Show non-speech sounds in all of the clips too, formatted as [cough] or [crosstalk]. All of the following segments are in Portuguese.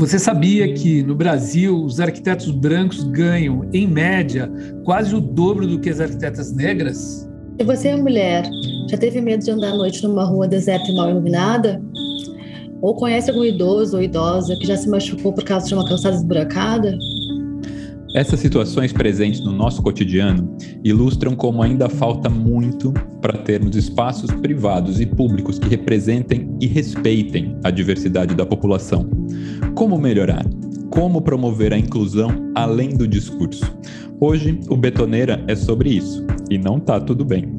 Você sabia que no Brasil os arquitetos brancos ganham, em média, quase o dobro do que as arquitetas negras? Se você é mulher, já teve medo de andar à noite numa rua deserta e mal iluminada? Ou conhece algum idoso ou idosa que já se machucou por causa de uma calçada esburacada? Essas situações presentes no nosso cotidiano ilustram como ainda falta muito para termos espaços privados e públicos que representem e respeitem a diversidade da população. Como melhorar? Como promover a inclusão além do discurso? Hoje, o Betoneira é sobre isso, e não tá tudo bem.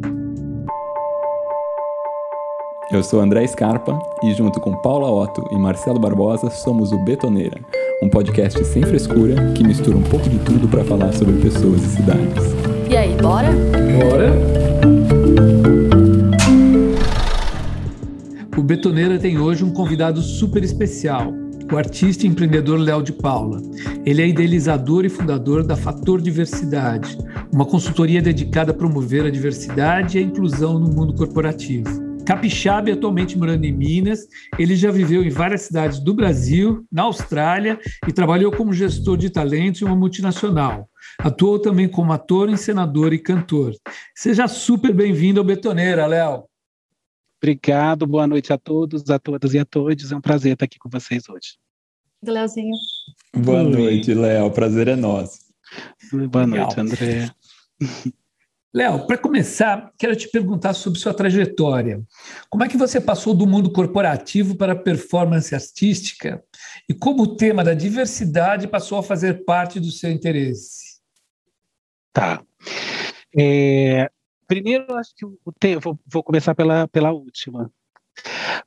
Eu sou André Scarpa e, junto com Paula Otto e Marcelo Barbosa, somos o Betoneira um podcast sem frescura que mistura um pouco de tudo para falar sobre pessoas e cidades. E aí, bora? Bora! O Betoneira tem hoje um convidado super especial, o artista e empreendedor Léo de Paula. Ele é idealizador e fundador da Fator Diversidade, uma consultoria dedicada a promover a diversidade e a inclusão no mundo corporativo. Capixaba e atualmente morando em Minas. Ele já viveu em várias cidades do Brasil, na Austrália e trabalhou como gestor de talentos em uma multinacional. Atuou também como ator, encenador e cantor. Seja super bem-vindo ao Betoneira, Léo. Obrigado, boa noite a todos, a todas e a todos. É um prazer estar aqui com vocês hoje. Do Léozinho. Boa Oi. noite, Léo. O prazer é nosso. Boa Legal. noite, André. [laughs] Léo, para começar, quero te perguntar sobre sua trajetória. Como é que você passou do mundo corporativo para a performance artística e como o tema da diversidade passou a fazer parte do seu interesse? Tá. É, primeiro, acho que o tema, vou, vou começar pela, pela última.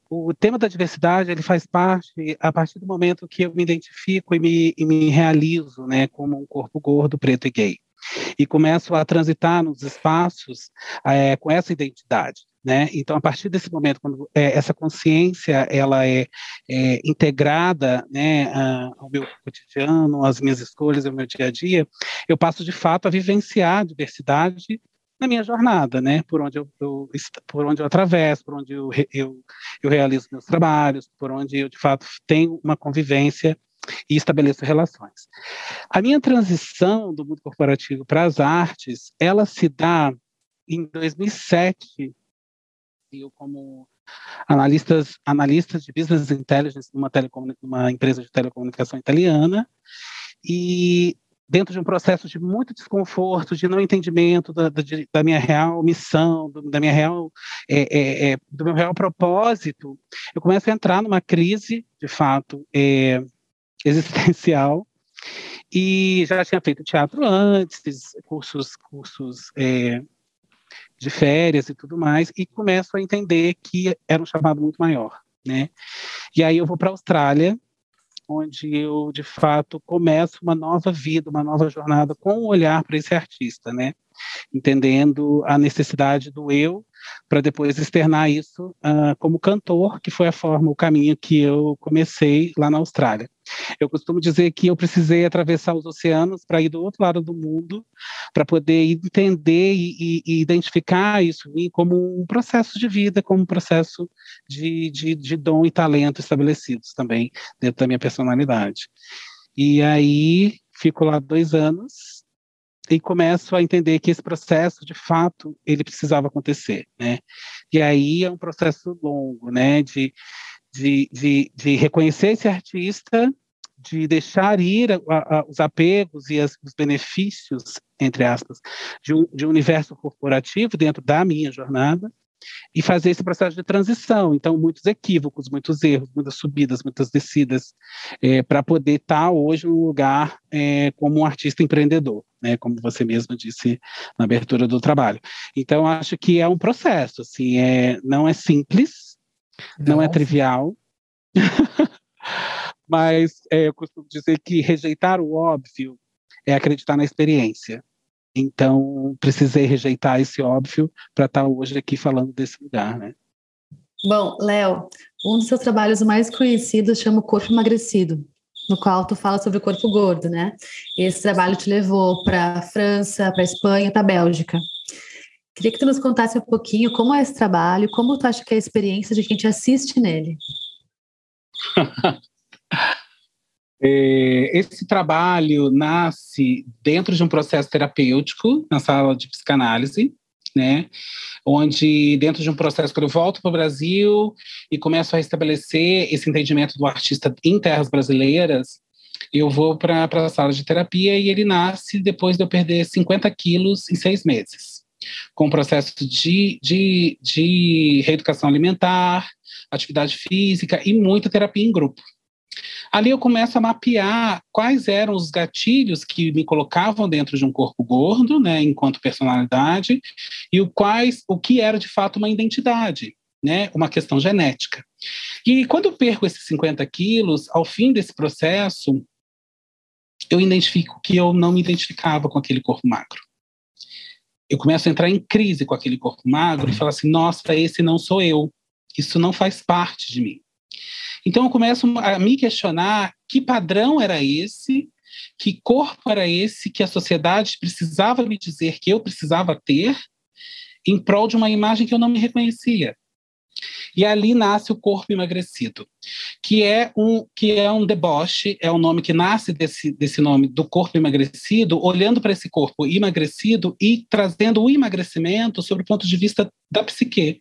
O tema da diversidade ele faz parte a partir do momento que eu me identifico e me, e me realizo, né, como um corpo gordo, preto e gay e começo a transitar nos espaços é, com essa identidade. Né? Então, a partir desse momento, quando é, essa consciência ela é, é integrada né, ao meu cotidiano, às minhas escolhas, ao meu dia a dia, eu passo de fato a vivenciar a diversidade na minha jornada, né? Por onde eu, eu por onde eu atravesso, por onde eu, eu, eu realizo meus trabalhos, por onde eu de fato tenho uma convivência e estabeleço relações. A minha transição do mundo corporativo para as artes, ela se dá em 2007, eu como analistas, analistas de business intelligence numa, numa empresa de telecomunicação italiana, e dentro de um processo de muito desconforto, de não entendimento da, da, da minha real missão, do, da minha real, é, é, é, do meu real propósito, eu começo a entrar numa crise, de fato, é, [laughs] existencial e já tinha feito teatro antes, cursos, cursos é, de férias e tudo mais, e começo a entender que era um chamado muito maior, né? E aí eu vou para a Austrália, onde eu de fato começo uma nova vida, uma nova jornada com um olhar para esse artista, né? Entendendo a necessidade do eu para depois externar isso uh, como cantor, que foi a forma, o caminho que eu comecei lá na Austrália. Eu costumo dizer que eu precisei atravessar os oceanos para ir do outro lado do mundo, para poder entender e, e, identificar isso como um processo de vida, como um processo de, de, de dom e talento estabelecidos também dentro da minha personalidade. E aí fico lá dois anos e começo a entender que esse processo, de fato, ele precisava acontecer, né? E aí é um processo longo, né? De de, de, de reconhecer esse artista, de deixar ir a, a, os apegos e as, os benefícios, entre aspas, de um, de um universo corporativo dentro da minha jornada, e fazer esse processo de transição. Então, muitos equívocos, muitos erros, muitas subidas, muitas descidas, é, para poder estar tá hoje no lugar é, como um artista empreendedor, né, como você mesmo disse na abertura do trabalho. Então, acho que é um processo, assim, é, não é simples, não, não é trivial. [laughs] Mas é, eu costumo dizer que rejeitar o óbvio é acreditar na experiência. Então, precisei rejeitar esse óbvio para estar hoje aqui falando desse lugar, né? Bom, Léo, um dos seus trabalhos mais conhecidos chama o Corpo Emagrecido, no qual tu fala sobre o corpo gordo, né? Esse trabalho te levou para a França, para a Espanha, para a Bélgica. Queria que tu nos contasse um pouquinho como é esse trabalho, como tu acha que é a experiência de quem te assiste nele. [laughs] É, esse trabalho nasce dentro de um processo terapêutico na sala de psicanálise, né? Onde, dentro de um processo, quando eu volto para o Brasil e começo a restabelecer esse entendimento do artista em terras brasileiras, eu vou para a sala de terapia e ele nasce depois de eu perder 50 quilos em seis meses, com o processo de, de, de reeducação alimentar, atividade física e muita terapia em grupo. Ali eu começo a mapear quais eram os gatilhos que me colocavam dentro de um corpo gordo, né, enquanto personalidade, e o quais o que era de fato uma identidade, né, uma questão genética. E quando eu perco esses 50 quilos, ao fim desse processo, eu identifico que eu não me identificava com aquele corpo magro. Eu começo a entrar em crise com aquele corpo magro e falo assim: nossa, esse não sou eu. Isso não faz parte de mim. Então eu começo a me questionar que padrão era esse, que corpo era esse que a sociedade precisava me dizer que eu precisava ter em prol de uma imagem que eu não me reconhecia. E ali nasce o corpo emagrecido, que é um que é um deboche, é o um nome que nasce desse, desse nome do corpo emagrecido, olhando para esse corpo emagrecido e trazendo o emagrecimento sobre o ponto de vista da psique,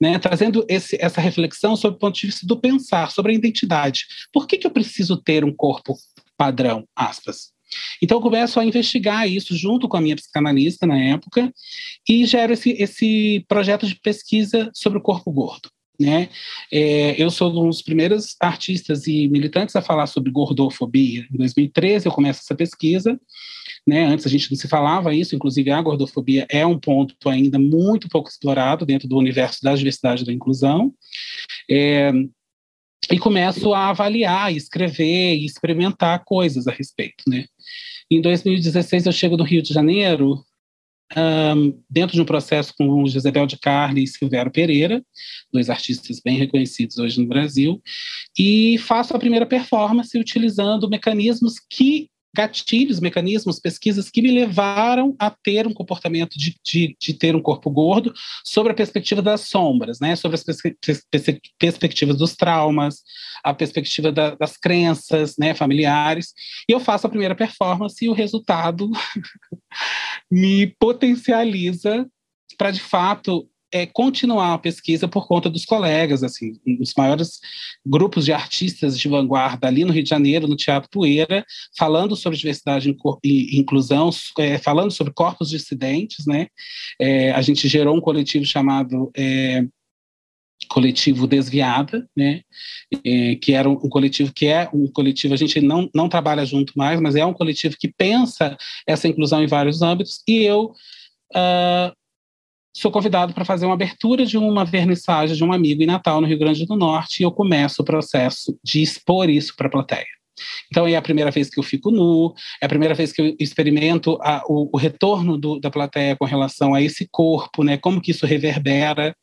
né, trazendo esse, essa reflexão sobre o ponto de vista do pensar, sobre a identidade. Por que, que eu preciso ter um corpo padrão? Aspas. Então, eu começo a investigar isso junto com a minha psicanalista na época e gero esse, esse projeto de pesquisa sobre o corpo gordo. Né? É, eu sou um dos primeiros artistas e militantes a falar sobre gordofobia. Em 2013, eu começo essa pesquisa né? Antes a gente não se falava isso, inclusive a gordofobia é um ponto ainda muito pouco explorado dentro do universo da diversidade e da inclusão. É, e começo a avaliar, escrever e experimentar coisas a respeito, né? Em 2016 eu chego do Rio de Janeiro, um, dentro de um processo com o Josebel de Carli e Silvério Pereira, dois artistas bem reconhecidos hoje no Brasil, e faço a primeira performance utilizando mecanismos que gatilhos, mecanismos, pesquisas que me levaram a ter um comportamento de, de, de ter um corpo gordo sobre a perspectiva das sombras, né? sobre as pers pers perspectivas dos traumas, a perspectiva da, das crenças né, familiares. E eu faço a primeira performance e o resultado [laughs] me potencializa para, de fato, é, continuar a pesquisa por conta dos colegas, assim, dos maiores grupos de artistas de vanguarda ali no Rio de Janeiro, no Teatro Poeira, falando sobre diversidade e inclusão, é, falando sobre corpos dissidentes, né? É, a gente gerou um coletivo chamado é, coletivo Desviada, né, é, que era um, um, coletivo que é um coletivo, a gente não, não trabalha junto mais, mas é um coletivo que pensa essa inclusão em vários âmbitos, e eu uh, sou convidado para fazer uma abertura de uma vernissagem de um amigo em Natal, no Rio Grande do Norte, e eu começo o processo de expor isso para a plateia. Então, é a primeira vez que eu fico nu, é a primeira vez que eu experimento a, o, o, retorno do, da plateia com relação a esse corpo, né? Como que isso reverbera,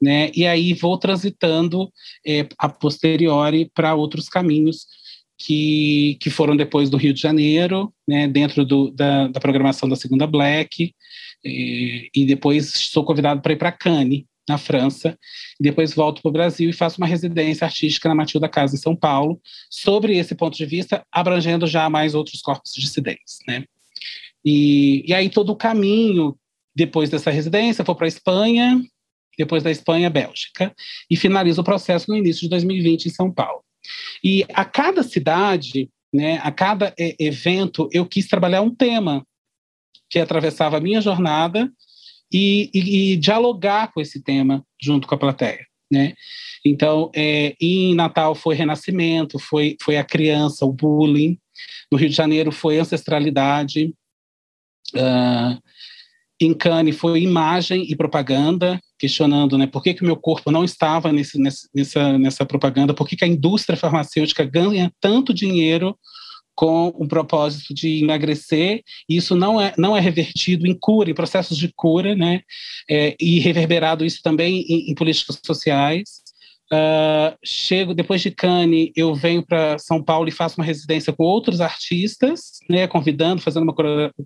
né? E aí vou transitando é, a posteriori para outros caminhos que, que foram depois do Rio de Janeiro, né? Dentro do, da, da programação da Segunda Black, e, e depois sou convidado para ir para Cannes, na França, e depois volto para o Brasil e faço uma residência artística na Matilda Casa, em São Paulo, sobre esse ponto de vista, abrangendo já mais outros corpos dissidentes. Né? E, e aí todo o caminho, depois dessa residência, vou para a Espanha, depois da Espanha, Bélgica, e finalizo o processo no início de 2020 em São Paulo. E a cada cidade, né, a cada evento, eu quis trabalhar um tema que atravessava a minha jornada e, e, e dialogar com esse tema junto com a plateia. Né? Então, é, em Natal foi renascimento, foi, foi a criança, o bullying. No Rio de Janeiro foi ancestralidade. Uh, em Cannes foi imagem e propaganda, questionando né, por que, o meu corpo não estava nesse, nessa, nessa propaganda, por que, que a indústria farmacêutica ganha tanto dinheiro com o propósito de emagrecer, e isso não é, não é revertido em cura, em processos de cura, né, é, e reverberado isso também em, em políticas sociais. Uh, chego depois de Cannes, eu venho para São Paulo e faço uma residência com outros artistas, né, convidando, fazendo uma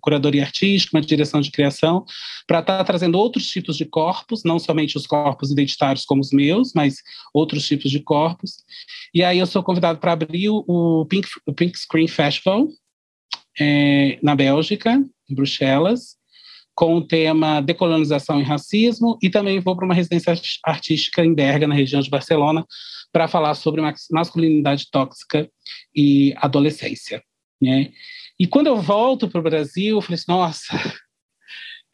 curadoria artística, uma direção de criação, para estar tá trazendo outros tipos de corpos, não somente os corpos identitários como os meus, mas outros tipos de corpos. E aí eu sou convidado para abrir o Pink, o Pink Screen Festival é, na Bélgica, em Bruxelas, com o tema decolonização e racismo, e também vou para uma residência artística em Berga, na região de Barcelona, para falar sobre masculinidade tóxica e adolescência. Né? E quando eu volto para o Brasil, eu falei assim, nossa,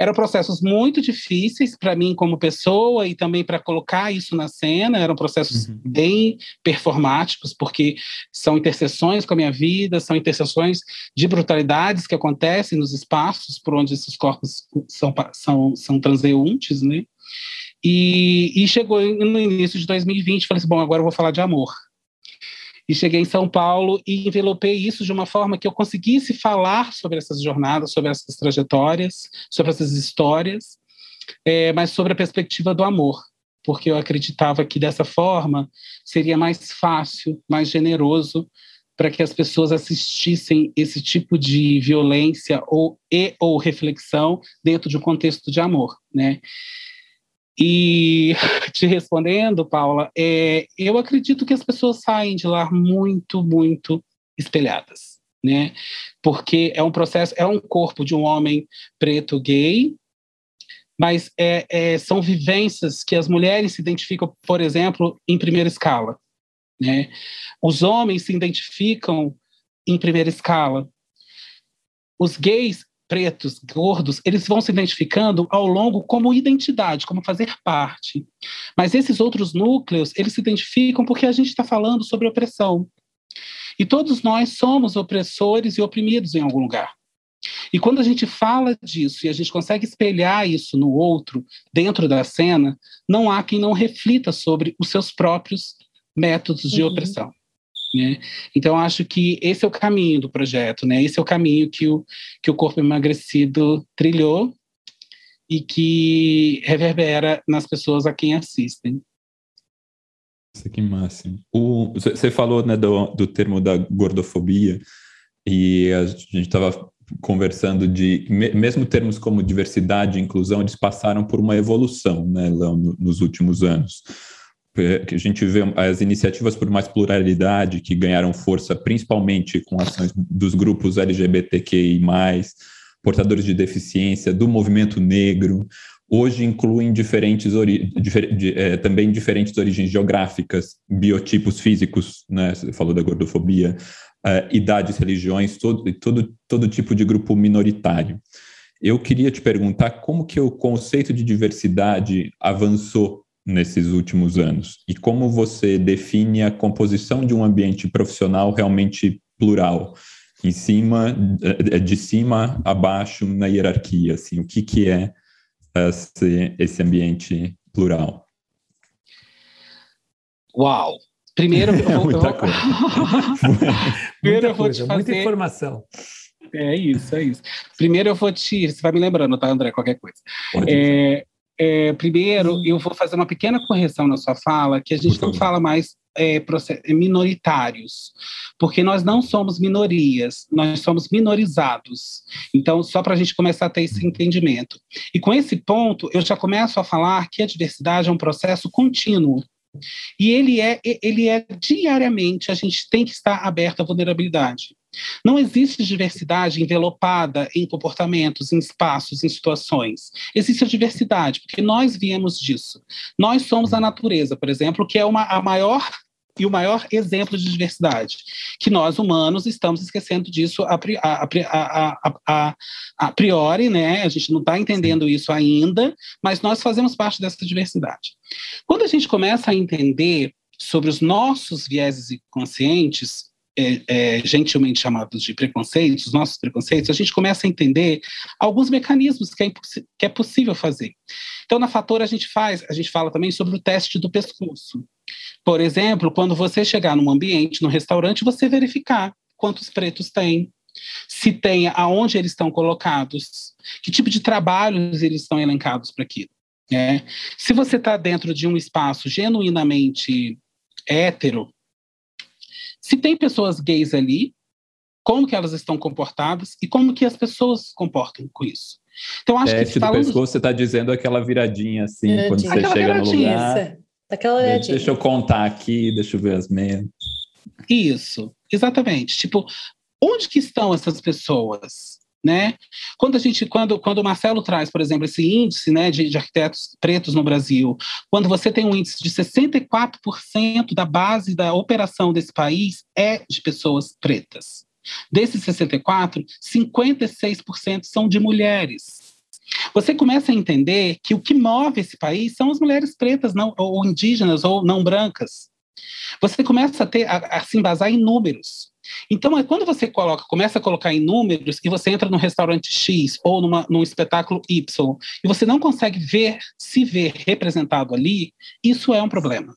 eram processos muito difíceis para mim como pessoa e também para colocar isso na cena. Eram processos uhum. bem performáticos, porque são interseções com a minha vida, são interseções de brutalidades que acontecem nos espaços por onde esses corpos são, são, são transeuntes, né? E, e chegou no início de 2020, falei assim, bom, agora eu vou falar de amor e cheguei em São Paulo e envelopei isso de uma forma que eu conseguisse falar sobre essas jornadas, sobre essas trajetórias, sobre essas histórias, é, mas sobre a perspectiva do amor, porque eu acreditava que dessa forma seria mais fácil, mais generoso para que as pessoas assistissem esse tipo de violência ou e ou reflexão dentro de um contexto de amor, né? E [laughs] te respondendo, Paula, é, eu acredito que as pessoas saem de lá muito, muito espelhadas, né? Porque é um processo, é um corpo de um homem preto gay, mas é, é, são vivências que as mulheres se identificam, por exemplo, em primeira escala, né? Os homens se identificam em primeira escala. Os gays pretos, gordos, eles vão se identificando ao longo como identidade, como fazer parte. Mas esses outros núcleos, eles se identificam porque a gente está falando sobre opressão. E todos nós somos opressores e oprimidos em algum lugar. E quando a gente fala disso e a gente consegue espelhar isso no outro, dentro da cena, não há quem não reflita sobre os seus próprios métodos de uhum. opressão. Né? Então, acho que esse é o caminho do projeto, né? esse é o caminho que o, que o Corpo Emagrecido trilhou e que reverbera nas pessoas a quem assistem. Isso que máximo. Você falou né, do, do termo da gordofobia e a gente estava conversando de mesmo termos como diversidade e inclusão eles passaram por uma evolução né nos últimos anos que a gente vê as iniciativas por mais pluralidade que ganharam força principalmente com ações dos grupos LGBTQI+, portadores de deficiência, do movimento negro, hoje incluem diferentes difer de, é, também diferentes origens geográficas, biotipos físicos, né? Você falou da gordofobia, é, idades, religiões, todo, todo, todo tipo de grupo minoritário. Eu queria te perguntar como que o conceito de diversidade avançou nesses últimos anos? E como você define a composição de um ambiente profissional realmente plural? Em cima, de cima a baixo na hierarquia, assim, o que, que é esse, esse ambiente plural? Uau! Primeiro [laughs] eu vou, muita coisa. [laughs] Primeiro eu vou te fazer... Muita informação. É isso, é isso. Primeiro eu vou te. Você vai me lembrando, tá, André? Qualquer coisa. É, é, primeiro, eu vou fazer uma pequena correção na sua fala, que a gente não fala mais é, é, minoritários, porque nós não somos minorias, nós somos minorizados. Então, só para a gente começar a ter esse entendimento. E com esse ponto, eu já começo a falar que a diversidade é um processo contínuo. E ele é, ele é diariamente, a gente tem que estar aberto à vulnerabilidade. Não existe diversidade envelopada em comportamentos, em espaços, em situações. Existe a diversidade, porque nós viemos disso. Nós somos a natureza, por exemplo, que é uma, a maior e o maior exemplo de diversidade, que nós humanos estamos esquecendo disso a, a, a, a priori, né? A gente não está entendendo isso ainda, mas nós fazemos parte dessa diversidade. Quando a gente começa a entender sobre os nossos vieses inconscientes, é, é, gentilmente chamados de preconceitos, os nossos preconceitos, a gente começa a entender alguns mecanismos que é, que é possível fazer. Então, na Fator, a gente faz, a gente fala também sobre o teste do pescoço. Por exemplo, quando você chegar num ambiente, num restaurante, você verificar quantos pretos tem, se tem aonde eles estão colocados, que tipo de trabalhos eles estão elencados para aquilo. Né? Se você está dentro de um espaço genuinamente hétero, se tem pessoas gays ali, como que elas estão comportadas e como que as pessoas se comportam com isso. Então, acho Teste que falando... do pescoço, você está dizendo aquela viradinha assim, viradinha. quando você aquela chega no lugar. Aquela deixa, deixa eu contar aqui, deixa eu ver as meias. Isso, exatamente. Tipo, onde que estão essas pessoas? Né? Quando a gente, quando, quando o Marcelo traz, por exemplo, esse índice né, de, de arquitetos pretos no Brasil, quando você tem um índice de 64% da base da operação desse país é de pessoas pretas. Desses 64, 56% são de mulheres. Você começa a entender que o que move esse país são as mulheres pretas, não, ou indígenas, ou não brancas. Você começa a, ter, a, a se embasar em números. Então, é quando você coloca, começa a colocar em números e você entra num restaurante X ou numa, num espetáculo Y e você não consegue ver, se ver representado ali, isso é um problema.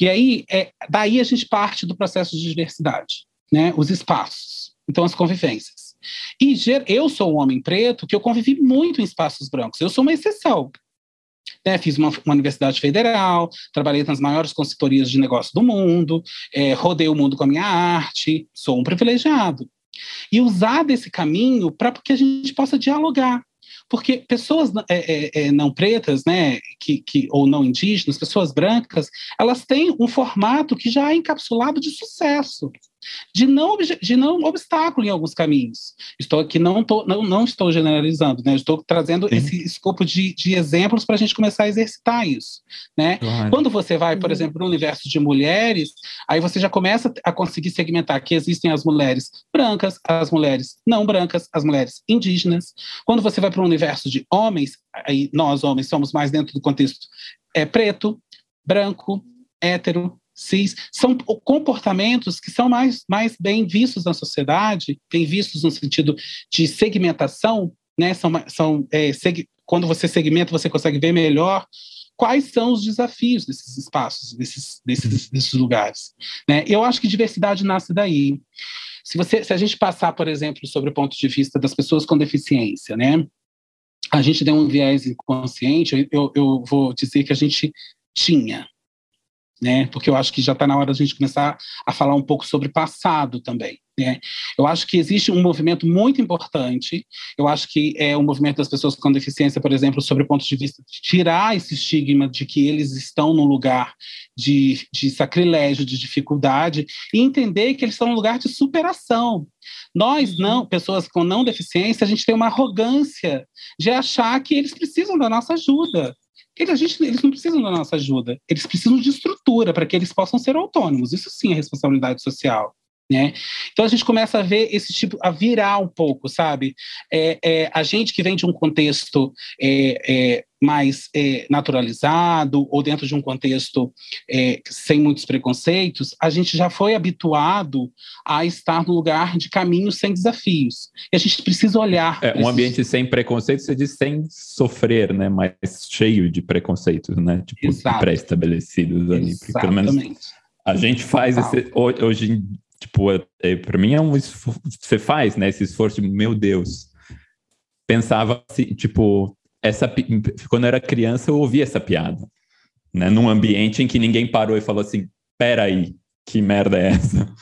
E aí, é, daí a gente parte do processo de diversidade né, os espaços, então as convivências. E eu sou um homem preto que eu convivi muito em espaços brancos, eu sou uma exceção. Né, fiz uma, uma, universidade federal, trabalhei nas maiores consultorias de negócio do mundo, é, rodei o mundo com a minha arte, sou um privilegiado. E usar desse caminho para que a gente possa dialogar. Porque pessoas é, é, é, não pretas, né, que, que, ou não indígenas, pessoas brancas, elas têm um formato que já é encapsulado de sucesso de não, de não obstáculo em alguns caminhos. Estou aqui, não, tô, não, não estou generalizando, né? estou trazendo Sim. esse escopo de, de exemplos para a gente começar a exercitar isso. Né? Claro. Quando você vai, por uhum. exemplo, para o universo de mulheres, aí você já começa a conseguir segmentar que existem as mulheres brancas, as mulheres não brancas, as mulheres indígenas. Quando você vai para o universo de homens, aí nós homens somos mais dentro do contexto é preto, branco, hétero, cis, são comportamentos que são mais, mais bem vistos na sociedade, bem vistos no sentido de segmentação, né? São, são é, seg, quando você segmenta, você consegue ver melhor quais são os desafios desses espaços, desses, desses, desses lugares. Né? Eu acho que diversidade nasce daí. Se, você, se a gente passar, por exemplo, sobre o ponto de vista das pessoas com deficiência, né? a gente tem um viés inconsciente, eu, eu vou dizer que a gente tinha, né? Porque eu acho que já está na hora de a gente começar a falar um pouco sobre passado também. Né? Eu acho que existe um movimento muito importante. Eu acho que é o um movimento das pessoas com deficiência, por exemplo, sobre o ponto de vista de tirar esse estigma de que eles estão num lugar de, de sacrilégio, de dificuldade, e entender que eles estão num lugar de superação. Nós, uhum. não, pessoas com não deficiência, a gente tem uma arrogância de achar que eles precisam da nossa ajuda. Eles, a gente, eles não precisam da nossa ajuda, eles precisam de estrutura para que eles possam ser autônomos. Isso sim é responsabilidade social. Né? Então a gente começa a ver esse tipo, a virar um pouco, sabe? É, é a gente que vem de um contexto é, é, mais é, naturalizado ou dentro de um contexto é, sem muitos preconceitos, a gente já foi habituado a estar no lugar de caminhos sem desafios. E a gente precisa olhar. É, um ambiente sem preconceito, você diz sem sofrer, né? Mas cheio de preconceitos, né? Tipo, pré-estabelecidos ali. Porque pelo menos a gente faz esse, hoje Tipo, é, para mim é um você faz, né, esse esforço de, meu Deus. Pensava assim, tipo, essa quando eu era criança eu ouvia essa piada, né, num ambiente em que ninguém parou e falou assim, peraí, que merda é essa?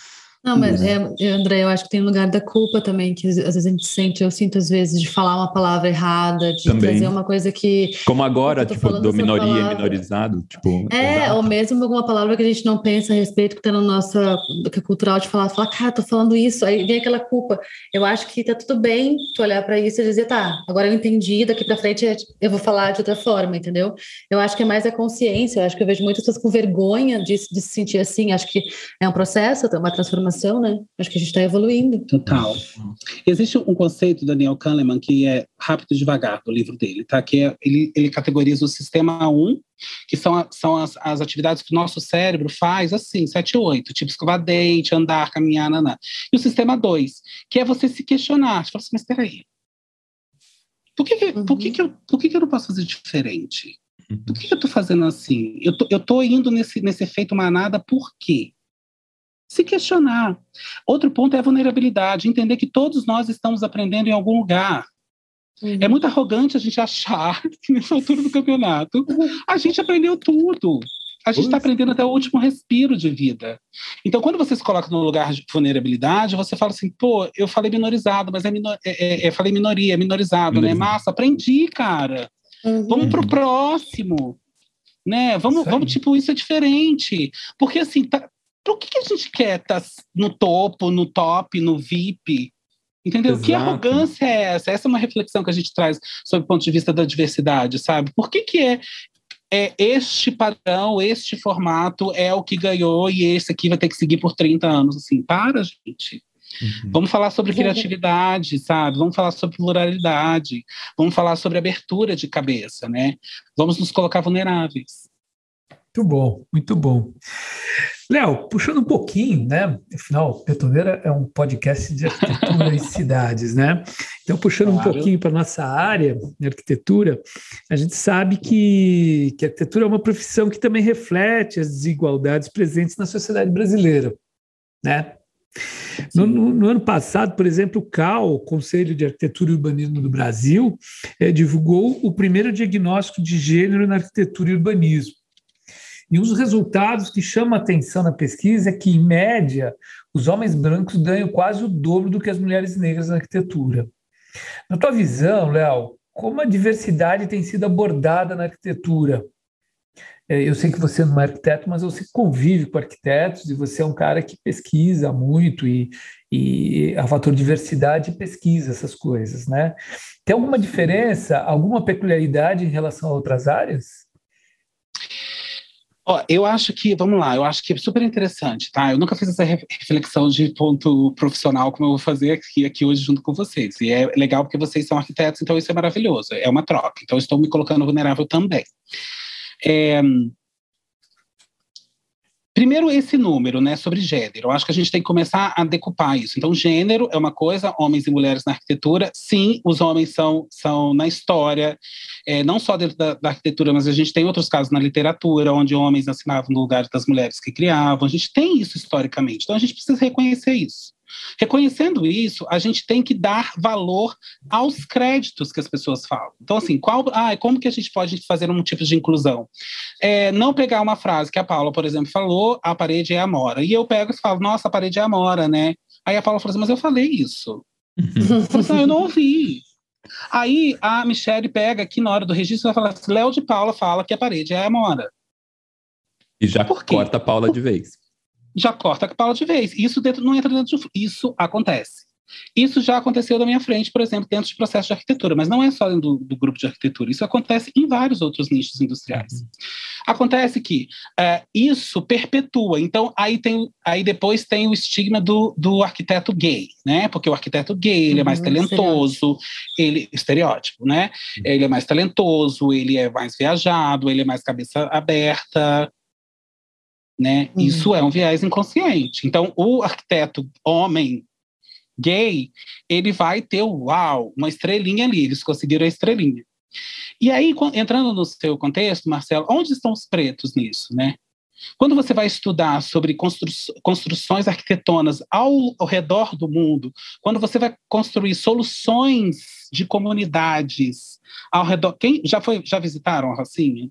Não, mas uhum. é, André, eu acho que tem lugar da culpa também, que às vezes a gente sente, eu sinto às vezes, de falar uma palavra errada, de também. trazer uma coisa que. Como agora, tipo, do minoria palavra. minorizado, tipo. É, exato. ou mesmo alguma palavra que a gente não pensa a respeito, que tá na nossa. que é cultural de falar, falar, cara, tô falando isso, aí vem aquela culpa. Eu acho que tá tudo bem tu olhar para isso e dizer, tá, agora eu entendi, daqui para frente eu vou falar de outra forma, entendeu? Eu acho que é mais a consciência, eu acho que eu vejo muitas pessoas com vergonha de, de se sentir assim, acho que é um processo, uma transformação transformação, né? Acho que a gente está evoluindo. Total. Existe um conceito do Daniel Kahneman que é rápido e devagar, do livro dele, tá? Que é, ele, ele categoriza o sistema 1, que são, são as, as atividades que o nosso cérebro faz assim, 7 e 8, tipo escovar dente, andar, caminhar, naná. E o sistema 2, que é você se questionar, você fala assim, mas peraí, por que, que, uhum. por, que, que, eu, por que, que eu não posso fazer diferente? Por que, que eu estou fazendo assim? Eu tô, eu tô indo nesse, nesse efeito manada por quê? Se questionar. Outro ponto é a vulnerabilidade, entender que todos nós estamos aprendendo em algum lugar. Uhum. É muito arrogante a gente achar [laughs] que nessa altura do campeonato a gente aprendeu tudo. A gente está aprendendo até o último respiro de vida. Então, quando você se coloca no lugar de vulnerabilidade, você fala assim, pô, eu falei minorizado, mas é, minor, é, é, é falei minoria, é minorizado, né? Massa, aprendi, cara. Uhum. Vamos pro próximo. Né? Vamos, vamos, tipo, isso é diferente. Porque assim, tá, por que, que a gente quer estar tá no topo, no top, no VIP? Entendeu? Exato. Que arrogância é essa? Essa é uma reflexão que a gente traz sobre o ponto de vista da diversidade, sabe? Por que, que é, é este padrão, este formato é o que ganhou e esse aqui vai ter que seguir por 30 anos? Assim, para, gente. Uhum. Vamos falar sobre criatividade, sabe? Vamos falar sobre pluralidade. Vamos falar sobre abertura de cabeça, né? Vamos nos colocar vulneráveis. Muito bom, muito bom. Léo, puxando um pouquinho, né? Afinal, Petoneira é um podcast de arquitetura e cidades, né? Então, puxando claro. um pouquinho para nossa área de arquitetura, a gente sabe que, que a arquitetura é uma profissão que também reflete as desigualdades presentes na sociedade brasileira, né? No, no, no, ano passado, por exemplo, o CAL, o Conselho de Arquitetura e Urbanismo do Brasil, é, divulgou o primeiro diagnóstico de gênero na arquitetura e urbanismo. E um dos resultados que chama atenção na pesquisa é que, em média, os homens brancos ganham quase o dobro do que as mulheres negras na arquitetura. Na tua visão, Léo, como a diversidade tem sido abordada na arquitetura? É, eu sei que você não é arquiteto, mas você convive com arquitetos e você é um cara que pesquisa muito e, e a fator diversidade pesquisa essas coisas, né? Tem alguma diferença, alguma peculiaridade em relação a outras áreas? Ó, eu acho que, vamos lá, eu acho que é super interessante, tá? Eu nunca fiz essa reflexão de ponto profissional como eu vou fazer aqui, aqui hoje junto com vocês. E é legal porque vocês são arquitetos, então isso é maravilhoso, é uma troca. Então estou me colocando vulnerável também. É, Primeiro, esse número, né, sobre gênero. Eu acho que a gente tem que começar a decupar isso. Então, gênero é uma coisa, homens e mulheres na arquitetura. Sim, os homens são, são na história, é, não só dentro da, da, arquitetura, mas a gente tem outros casos na literatura, onde homens assinavam no lugar das mulheres que criavam. A gente tem isso historicamente. Então, a gente precisa reconhecer isso. Reconhecendo isso, a gente tem que dar valor aos créditos que as pessoas falam. Então, assim, qual, ah, como que a gente pode fazer um tipo de inclusão? É, não pegar uma frase que a Paula, por exemplo, falou, a parede é a Mora. E eu pego e falo, nossa, a parede é a Mora, né? Aí a Paula falou assim, mas eu falei isso. Uhum. Eu, assim, eu não ouvi. Aí a Michelle pega aqui na hora do registro e vai falar assim, Léo de Paula fala que a parede é a Mora. E já corta a Paula de vez já corta a pala de vez. Isso dentro, não entra dentro de, Isso acontece. Isso já aconteceu da minha frente, por exemplo, dentro de processo de arquitetura, mas não é só dentro do, do grupo de arquitetura, isso acontece em vários outros nichos industriais. Uhum. Acontece que é, isso perpetua, então aí, tem, aí depois tem o estigma do, do arquiteto gay, né? Porque o arquiteto gay ele é mais uhum, talentoso, ele estereótipo, né? Uhum. Ele é mais talentoso, ele é mais viajado, ele é mais cabeça aberta, né? Uhum. Isso é um viés inconsciente. Então, o arquiteto homem gay, ele vai ter, uau, uma estrelinha ali, eles conseguiram a estrelinha. E aí, entrando no seu contexto, Marcelo, onde estão os pretos nisso, né? Quando você vai estudar sobre constru construções arquitetonas ao, ao, redor do mundo, quando você vai construir soluções de comunidades ao redor, quem já foi, já visitaram a Rocinha?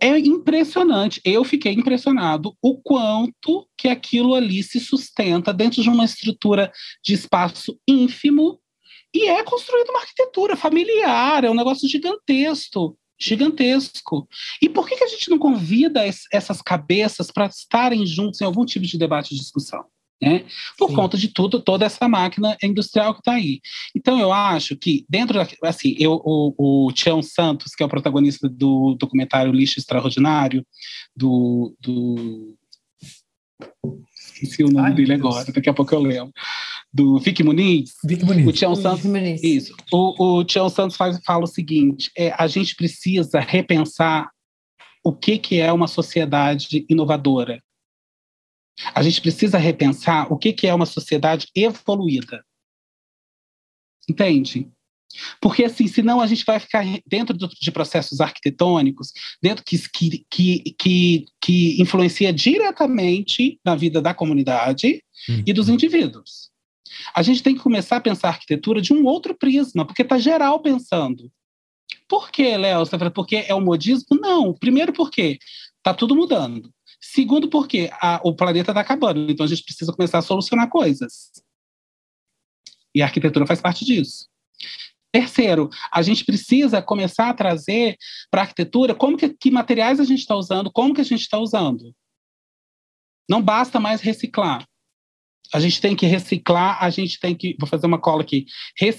É impressionante. Eu fiquei impressionado o quanto que aquilo ali se sustenta dentro de uma estrutura de espaço ínfimo e é construído uma arquitetura familiar, é um negócio gigantesco, gigantesco. E por que, que a gente não convida essas cabeças para estarem juntos em algum tipo de debate e discussão? Né? Por Sim. conta de tudo, toda essa máquina industrial que está aí. Então, eu acho que dentro da, assim, eu, o, o Tião Santos, que é o protagonista do documentário Lixo Extraordinário, do, do esqueci o nome Ai, dele agora, daqui a pouco eu lembro. Do Vic Muniz. Vic Muniz. O Tião Santos. Isso. O, o Tião Santos faz, fala o seguinte: é, a gente precisa repensar o que, que é uma sociedade inovadora. A gente precisa repensar o que, que é uma sociedade evoluída. Entende? Porque, assim, senão a gente vai ficar dentro de processos arquitetônicos, dentro que, que, que, que influencia diretamente na vida da comunidade uhum. e dos indivíduos. A gente tem que começar a pensar a arquitetura de um outro prisma, porque está geral pensando. Por que, Léo? Porque é o modismo? Não. Primeiro, porque Está tudo mudando. Segundo, porque a, o planeta está acabando, então a gente precisa começar a solucionar coisas. E a arquitetura faz parte disso. Terceiro, a gente precisa começar a trazer para a arquitetura como que, que materiais a gente está usando, como que a gente está usando. Não basta mais reciclar. A gente tem que reciclar, a gente tem que. Vou fazer uma cola aqui.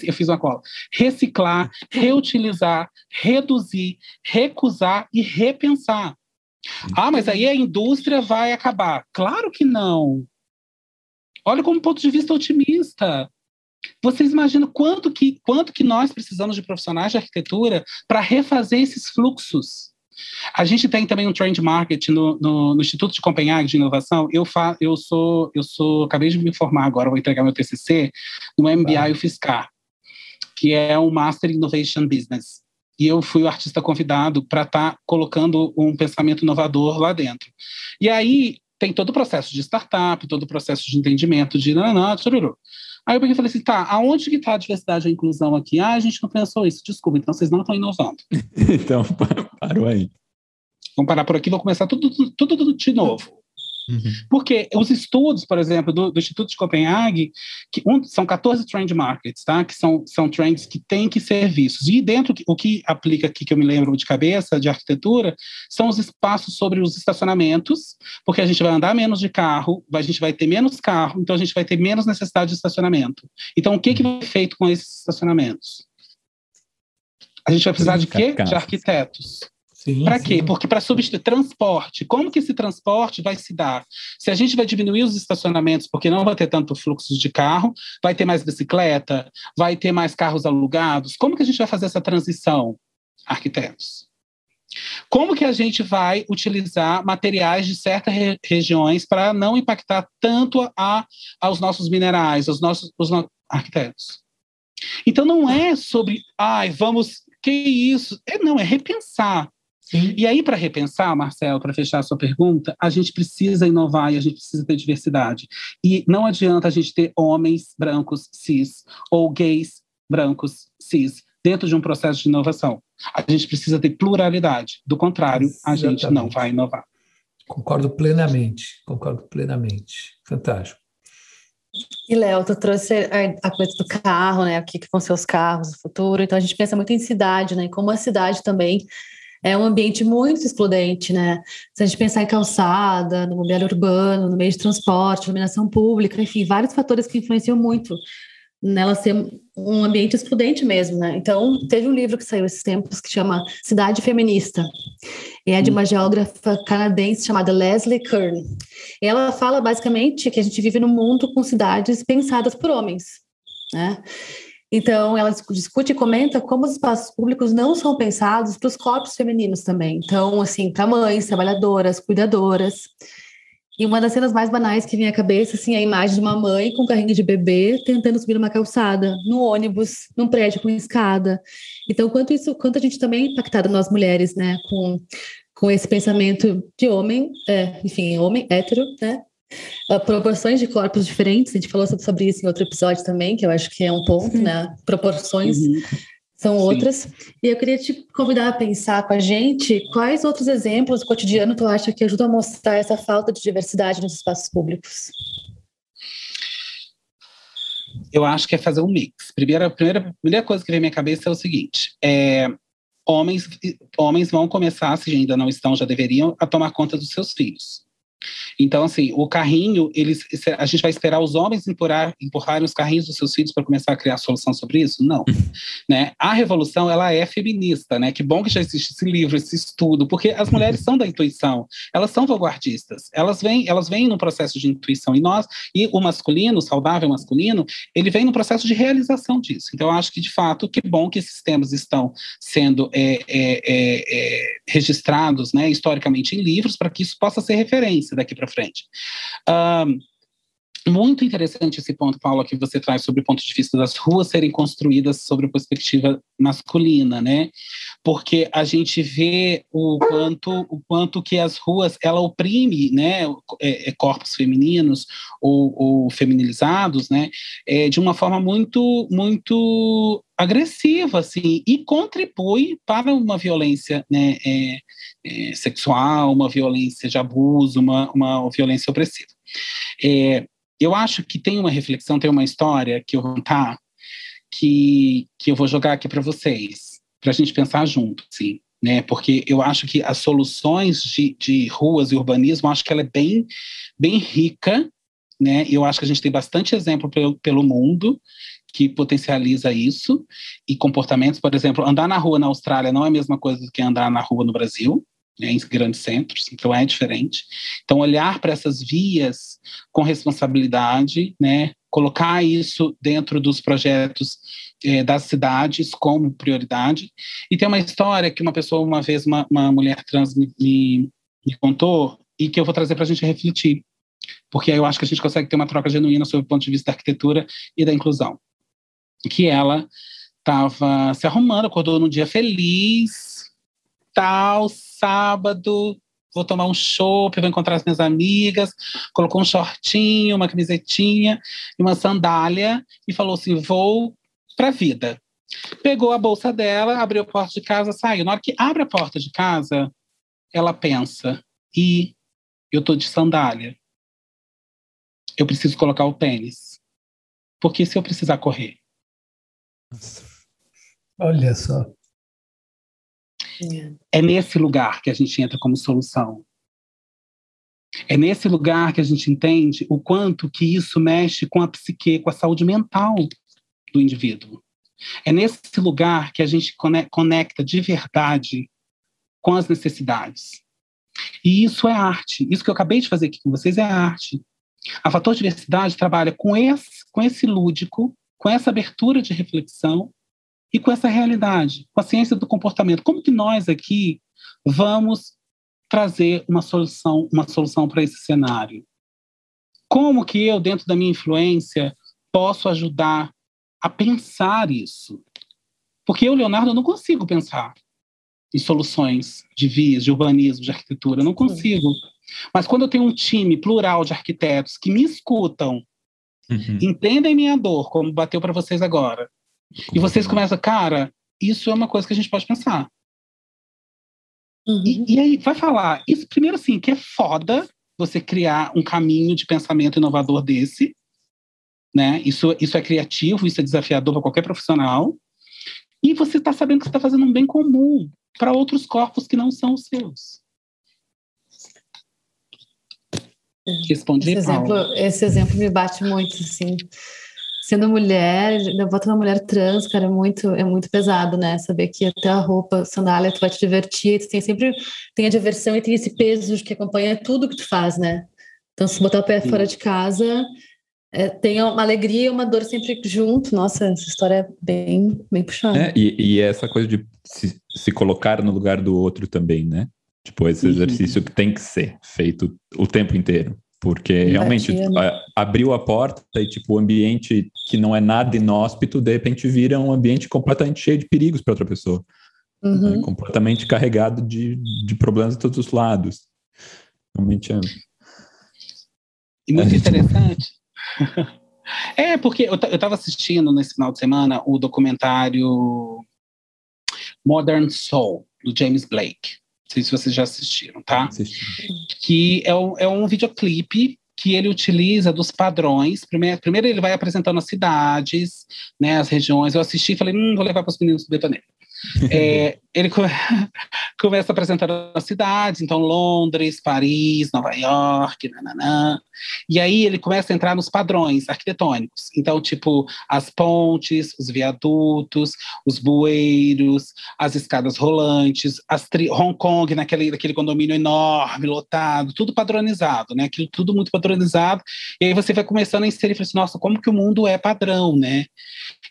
Eu fiz uma cola. Reciclar, reutilizar, reduzir, recusar e repensar. Ah, mas aí a indústria vai acabar. Claro que não. Olha como ponto de vista otimista. Vocês imaginam quanto que, quanto que nós precisamos de profissionais de arquitetura para refazer esses fluxos? A gente tem também um trend market no, no, no Instituto de Copenhague de Inovação. Eu, fa, eu sou, eu sou, acabei de me formar agora, vou entregar meu TCC no MBA ah. UFSCar, que é um Master Innovation Business. E eu fui o artista convidado para estar tá colocando um pensamento inovador lá dentro. E aí tem todo o processo de startup, todo o processo de entendimento de nananã, tchururu. Aí eu peguei e falei assim, tá, aonde que está a diversidade e a inclusão aqui? Ah, a gente não pensou isso, desculpa, então vocês não estão inovando. [laughs] então, parou aí. Vamos parar por aqui, vou começar tudo, tudo, tudo de novo. Uhum. Porque os estudos, por exemplo, do, do Instituto de Copenhague, que um, são 14 trend markets, tá? que são, são trends que têm que ser vistos. E dentro, o que aplica aqui, que eu me lembro de cabeça, de arquitetura, são os espaços sobre os estacionamentos, porque a gente vai andar menos de carro, a gente vai ter menos carro, então a gente vai ter menos necessidade de estacionamento. Então, o que, que vai ser feito com esses estacionamentos? A gente vai precisar de quê? De arquitetos. Para quê? Porque para substituir transporte, como que esse transporte vai se dar? Se a gente vai diminuir os estacionamentos, porque não vai ter tanto fluxo de carro, vai ter mais bicicleta, vai ter mais carros alugados, como que a gente vai fazer essa transição? Arquitetos. Como que a gente vai utilizar materiais de certas re regiões para não impactar tanto a, aos nossos minerais, aos nossos os no arquitetos? Então não é sobre, ai, vamos, que isso? É, não, é repensar. Sim. E aí, para repensar, Marcelo, para fechar a sua pergunta, a gente precisa inovar e a gente precisa ter diversidade. E não adianta a gente ter homens brancos cis ou gays brancos cis dentro de um processo de inovação. A gente precisa ter pluralidade. Do contrário, Exatamente. a gente não vai inovar. Concordo plenamente, concordo plenamente. Fantástico. E, Léo, tu trouxe a, coisa do carro, né? O que, que vão ser os carros no futuro. Então, a gente pensa muito em cidade, né? Como a cidade também é um ambiente muito excludente, né? Se a gente pensar em calçada, no mobiliário urbano, no meio de transporte, iluminação pública, enfim, vários fatores que influenciam muito nela ser um ambiente excludente mesmo, né? Então, teve um livro que saiu esses tempos que chama Cidade Feminista. E é de uma geógrafa canadense chamada Leslie Kern. E ela fala basicamente que a gente vive num mundo com cidades pensadas por homens, né? Então, ela discute e comenta como os espaços públicos não são pensados para os corpos femininos também. Então, assim, para mães, trabalhadoras, cuidadoras. E uma das cenas mais banais que vem à cabeça, assim, é a imagem de uma mãe com um carrinho de bebê tentando subir uma calçada, no ônibus, num prédio com escada. Então, quanto isso, quanto a gente também é impactada nós mulheres, né, com, com esse pensamento de homem, é, enfim, homem hétero, né, proporções de corpos diferentes, a gente falou sobre isso em outro episódio também, que eu acho que é um ponto, né? Proporções uhum. são Sim. outras. E eu queria te convidar a pensar com a gente quais outros exemplos do cotidiano tu acha que ajudam a mostrar essa falta de diversidade nos espaços públicos? Eu acho que é fazer um mix. Primeira, primeira, primeira coisa que vem à minha cabeça é o seguinte: é, homens, homens vão começar, se ainda não estão, já deveriam, a tomar conta dos seus filhos. Então, assim, o carrinho, eles, a gente vai esperar os homens empurrar, empurrarem os carrinhos dos seus filhos para começar a criar solução sobre isso? Não. né? A revolução, ela é feminista, né? Que bom que já existe esse livro, esse estudo, porque as mulheres são da intuição, elas são vanguardistas, elas vêm, elas vêm no processo de intuição, e nós, e o masculino, o saudável masculino, ele vem no processo de realização disso. Então, eu acho que, de fato, que bom que esses temas estão sendo é, é, é, é registrados, né, historicamente em livros, para que isso possa ser referência daqui para frente. Um, muito interessante esse ponto, Paula, que você traz sobre o ponto de vista das ruas serem construídas sobre a perspectiva masculina, né? Porque a gente vê o quanto, o quanto que as ruas ela oprime, né, é, é, corpos femininos ou, ou feminilizados, né, é, de uma forma muito, muito agressiva, assim, e contribui para uma violência, né, é, é, sexual, uma violência de abuso, uma, uma violência opressiva. É, eu acho que tem uma reflexão, tem uma história que eu vou contar, que, que eu vou jogar aqui para vocês, para a gente pensar junto, sim. Né, porque eu acho que as soluções de, de ruas e urbanismo, acho que ela é bem, bem rica, né? Eu acho que a gente tem bastante exemplo pelo, pelo mundo que potencializa isso e comportamentos, por exemplo, andar na rua na Austrália não é a mesma coisa do que andar na rua no Brasil, né, em grandes centros, então é diferente. Então, olhar para essas vias com responsabilidade, né, colocar isso dentro dos projetos é, das cidades como prioridade. E tem uma história que uma pessoa, uma vez, uma, uma mulher trans me, me, me contou e que eu vou trazer para a gente refletir, porque aí eu acho que a gente consegue ter uma troca genuína sobre o ponto de vista da arquitetura e da inclusão. Que ela estava se arrumando, acordou num dia feliz, tal, sábado, vou tomar um chopp, vou encontrar as minhas amigas, colocou um shortinho, uma camisetinha e uma sandália e falou assim: vou pra vida. Pegou a bolsa dela, abriu a porta de casa, saiu. Na hora que abre a porta de casa, ela pensa: e eu tô de sandália. Eu preciso colocar o tênis. Porque se eu precisar correr? Olha só. É nesse lugar que a gente entra como solução. É nesse lugar que a gente entende o quanto que isso mexe com a psique, com a saúde mental do indivíduo. É nesse lugar que a gente conecta de verdade com as necessidades. E isso é arte. Isso que eu acabei de fazer aqui com vocês é arte. A Fator Diversidade trabalha com esse, com esse lúdico, com essa abertura de reflexão e com essa realidade, com a ciência do comportamento. Como que nós aqui vamos trazer uma solução, uma solução para esse cenário? Como que eu, dentro da minha influência, posso ajudar a pensar isso? Porque eu, Leonardo, não consigo pensar em soluções de vias, de urbanismo, de arquitetura, não consigo. Mas quando eu tenho um time plural de arquitetos que me escutam, uhum. entendem minha dor, como bateu para vocês agora, e vocês começam, cara, isso é uma coisa que a gente pode pensar. Uhum. E, e, aí, vai falar, isso primeiro assim, que é foda você criar um caminho de pensamento inovador desse, né? Isso, isso é criativo, isso é desafiador para qualquer profissional. E você está sabendo que você está fazendo um bem comum para outros corpos que não são os seus. Respondi, esse exemplo, esse exemplo me bate muito, assim sendo mulher, bota uma mulher trans, cara, é muito, é muito pesado, né? Saber que até a roupa, sandália, tu vai te divertir, tu tem sempre tem a diversão e tem esse peso que acompanha tudo que tu faz, né? Então, se botar o pé fora de casa, é, tem uma alegria e uma dor sempre junto. Nossa, essa história é bem, bem puxada. É, e, e essa coisa de se, se colocar no lugar do outro também, né? Tipo, esse exercício que tem que ser feito o tempo inteiro. Porque realmente abriu a porta e tipo o ambiente que não é nada inóspito, de repente vira um ambiente completamente cheio de perigos para outra pessoa. Uhum. Né? Completamente carregado de, de problemas de todos os lados. Realmente é. E muito é, interessante. [laughs] é, porque eu estava assistindo nesse final de semana o documentário Modern Soul, do James Blake. Não sei se vocês já assistiram, tá? Assisti. Que é um, é um videoclipe que ele utiliza dos padrões. Primeiro, primeiro ele vai apresentando as cidades, né, as regiões. Eu assisti e falei, hum, vou levar para os meninos do Betaneiro. [laughs] É, ele come, [laughs] começa apresentando as cidades, então Londres, Paris, Nova York, nananã. e aí ele começa a entrar nos padrões arquitetônicos. Então, tipo, as pontes, os viadutos, os bueiros, as escadas rolantes, as Hong Kong, naquele, naquele condomínio enorme, lotado, tudo padronizado, né? Aquilo tudo muito padronizado. E aí você vai começando a inserir, assim, nossa, como que o mundo é padrão, né?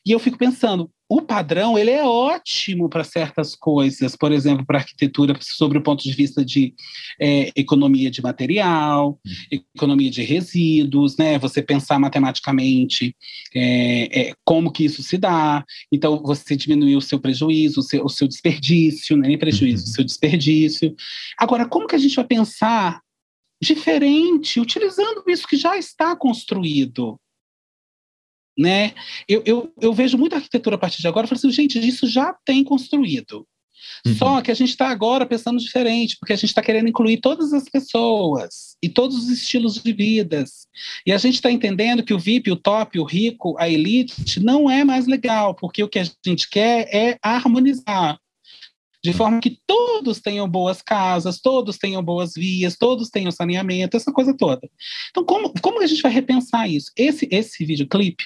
E eu fico pensando, o padrão ele é ótimo para certas coisas, por exemplo, para arquitetura, sobre o ponto de vista de é, economia de material, uhum. economia de resíduos, né? Você pensar matematicamente é, é, como que isso se dá. Então, você diminuir o seu prejuízo, o seu, o seu desperdício, né? nem prejuízo, uhum. o seu desperdício. Agora, como que a gente vai pensar diferente, utilizando isso que já está construído? Né? Eu, eu, eu vejo muita arquitetura a partir de agora, falo assim, gente, isso já tem construído. Uhum. Só que a gente está agora pensando diferente, porque a gente está querendo incluir todas as pessoas e todos os estilos de vidas. E a gente está entendendo que o VIP, o top, o rico, a elite não é mais legal, porque o que a gente quer é harmonizar de forma que todos tenham boas casas, todos tenham boas vias, todos tenham saneamento, essa coisa toda. Então, como, como a gente vai repensar isso? Esse, esse videoclipe,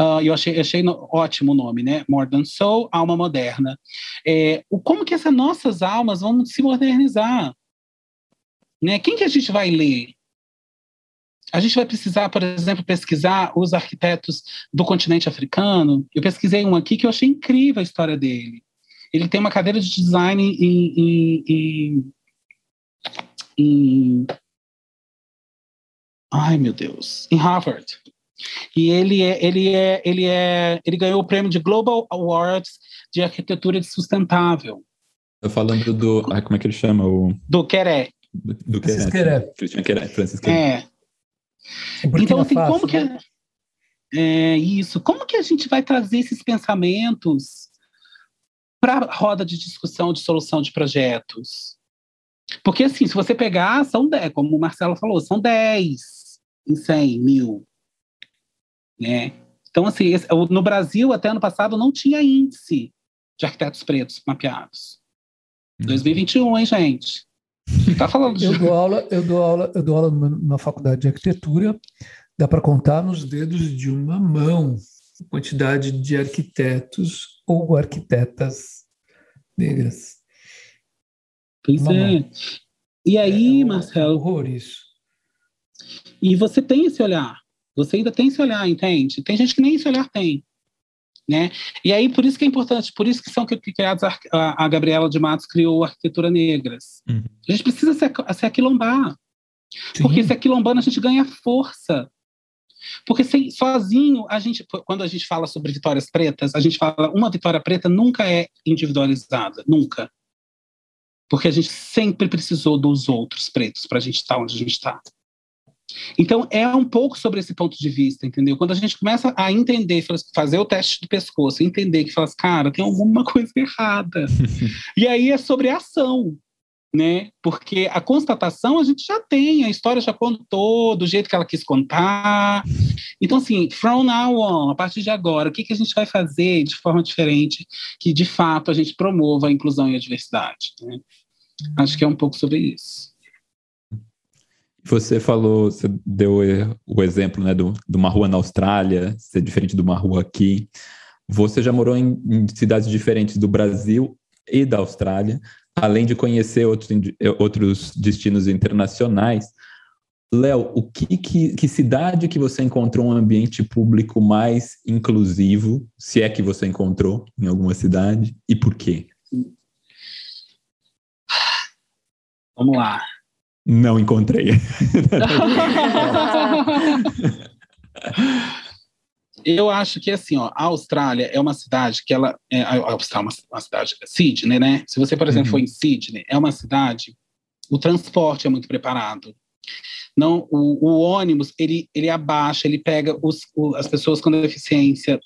uh, eu achei, achei no, ótimo o nome, né? More Than Soul, Alma Moderna. É, o, como que essas nossas almas vão se modernizar? Né? Quem que a gente vai ler? A gente vai precisar, por exemplo, pesquisar os arquitetos do continente africano. Eu pesquisei um aqui que eu achei incrível a história dele. Ele tem uma cadeira de design em, em, em, em ai meu Deus, em Harvard. E ele é, ele é, ele é, ele ganhou o prêmio de Global Awards de arquitetura sustentável. Tô falando do, ai, como é que ele chama o do Queré. Do, do Queré. Queré. Cristian Queré, Francis Queré. É. Então assim, fácil, como que né? é isso? Como que a gente vai trazer esses pensamentos para a roda de discussão de solução de projetos. Porque, assim, se você pegar, são 10, como o Marcelo falou, são 10 em 100 mil. Né? Então, assim, esse, no Brasil, até ano passado, não tinha índice de arquitetos pretos mapeados. 2021, uhum. hein, gente? Tá falando de... eu dou aula, eu dou aula, eu dou aula numa faculdade de arquitetura. Dá para contar nos dedos de uma mão a quantidade de arquitetos ou arquitetas negras. Pois é. E aí, é, Marcelo? horror isso. E você tem esse olhar. Você ainda tem esse olhar, entende? Tem gente que nem esse olhar tem. Né? E aí, por isso que é importante, por isso que são criados, a, a Gabriela de Matos criou Arquitetura Negras. Uhum. A gente precisa se, se aquilombar. Sim. Porque se aquilombando, a gente ganha força. Porque sem, sozinho, a gente, quando a gente fala sobre vitórias pretas, a gente fala uma vitória preta nunca é individualizada, nunca. Porque a gente sempre precisou dos outros pretos para a gente estar tá onde a gente está. Então, é um pouco sobre esse ponto de vista, entendeu? Quando a gente começa a entender, fazer o teste do pescoço, entender que fala assim, cara, tem alguma [laughs] coisa errada. [laughs] e aí é sobre ação né? Porque a constatação a gente já tem, a história já contou do jeito que ela quis contar. Então, assim, from now on, a partir de agora, o que, que a gente vai fazer de forma diferente que, de fato, a gente promova a inclusão e a diversidade? Né? Acho que é um pouco sobre isso. Você falou, você deu o exemplo né, do, de uma rua na Austrália ser diferente de uma rua aqui. Você já morou em, em cidades diferentes do Brasil e da Austrália além de conhecer outros, outros destinos internacionais. Léo, o que, que, que, cidade que você encontrou um ambiente público mais inclusivo, se é que você encontrou em alguma cidade, e por quê? Vamos lá. Não encontrei. [laughs] Eu acho que assim, ó, a Austrália é uma cidade que ela é a Austrália é uma, uma cidade Sydney, né? Se você, por exemplo, uhum. for em Sydney, é uma cidade o transporte é muito preparado. Não, o, o ônibus ele ele abaixa, ele pega os, o, as pessoas com deficiência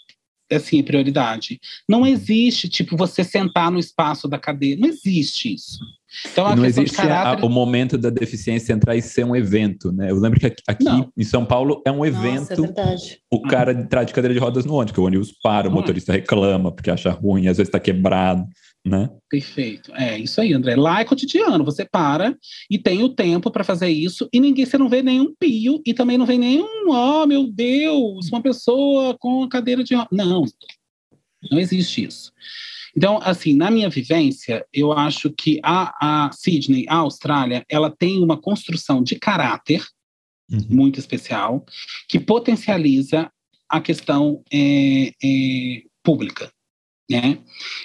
assim, prioridade. Não existe, tipo, você sentar no espaço da cadeira. Não existe isso. Então, não existe caráter... a, o momento da deficiência entrar e ser um evento, né? Eu lembro que aqui não. em São Paulo é um evento. Nossa, é o cara traz de cadeira de rodas no ônibus, que o ônibus para, o motorista reclama porque acha ruim, às vezes está quebrado, né? Perfeito. É isso aí, André. Lá é cotidiano, você para e tem o tempo para fazer isso e ninguém, você não vê nenhum pio e também não vê nenhum, oh meu Deus, uma pessoa com cadeira de rodas. Não, não existe isso. Então, assim, na minha vivência, eu acho que a, a Sydney, a Austrália, ela tem uma construção de caráter uhum. muito especial que potencializa a questão é, é, pública, né?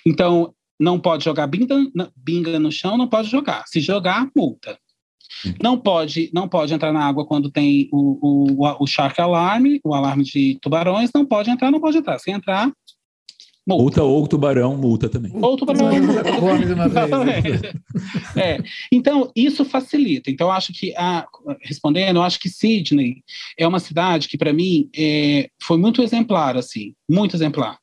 Então, não pode jogar binga, binga no chão, não pode jogar. Se jogar, multa. Não pode, não pode entrar na água quando tem o, o, o shark alarme, o alarme de tubarões, não pode entrar, não pode entrar. Se entrar, multa. multa ou tubarão, multa também. Ou tubarão. [laughs] é. Então, isso facilita. Então, eu acho que, a, respondendo, eu acho que Sydney é uma cidade que, para mim, é, foi muito exemplar, assim, muito exemplar.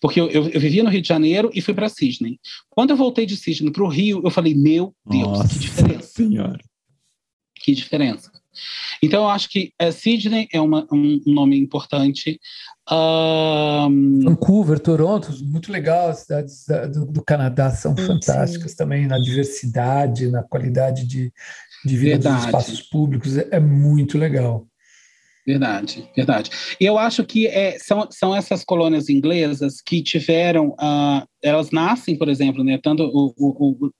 Porque eu, eu, eu, vivia no Rio de Janeiro e fui para Sydney. Quando eu voltei de Sydney para o Rio, eu falei: Meu Deus, Nossa que diferença! Senhora. Que diferença. Então, eu acho que é, Sydney é uma, um, nome importante. Um... Vancouver, Toronto, muito legal. As cidades do, do Canadá são fantásticas sim. também na diversidade, na qualidade de, de vida Verdade. dos espaços públicos. É, é muito legal. Verdade, verdade. E eu acho que é, são, são essas colônias inglesas que tiveram, uh, elas nascem, por exemplo, né, tanto o, o, o,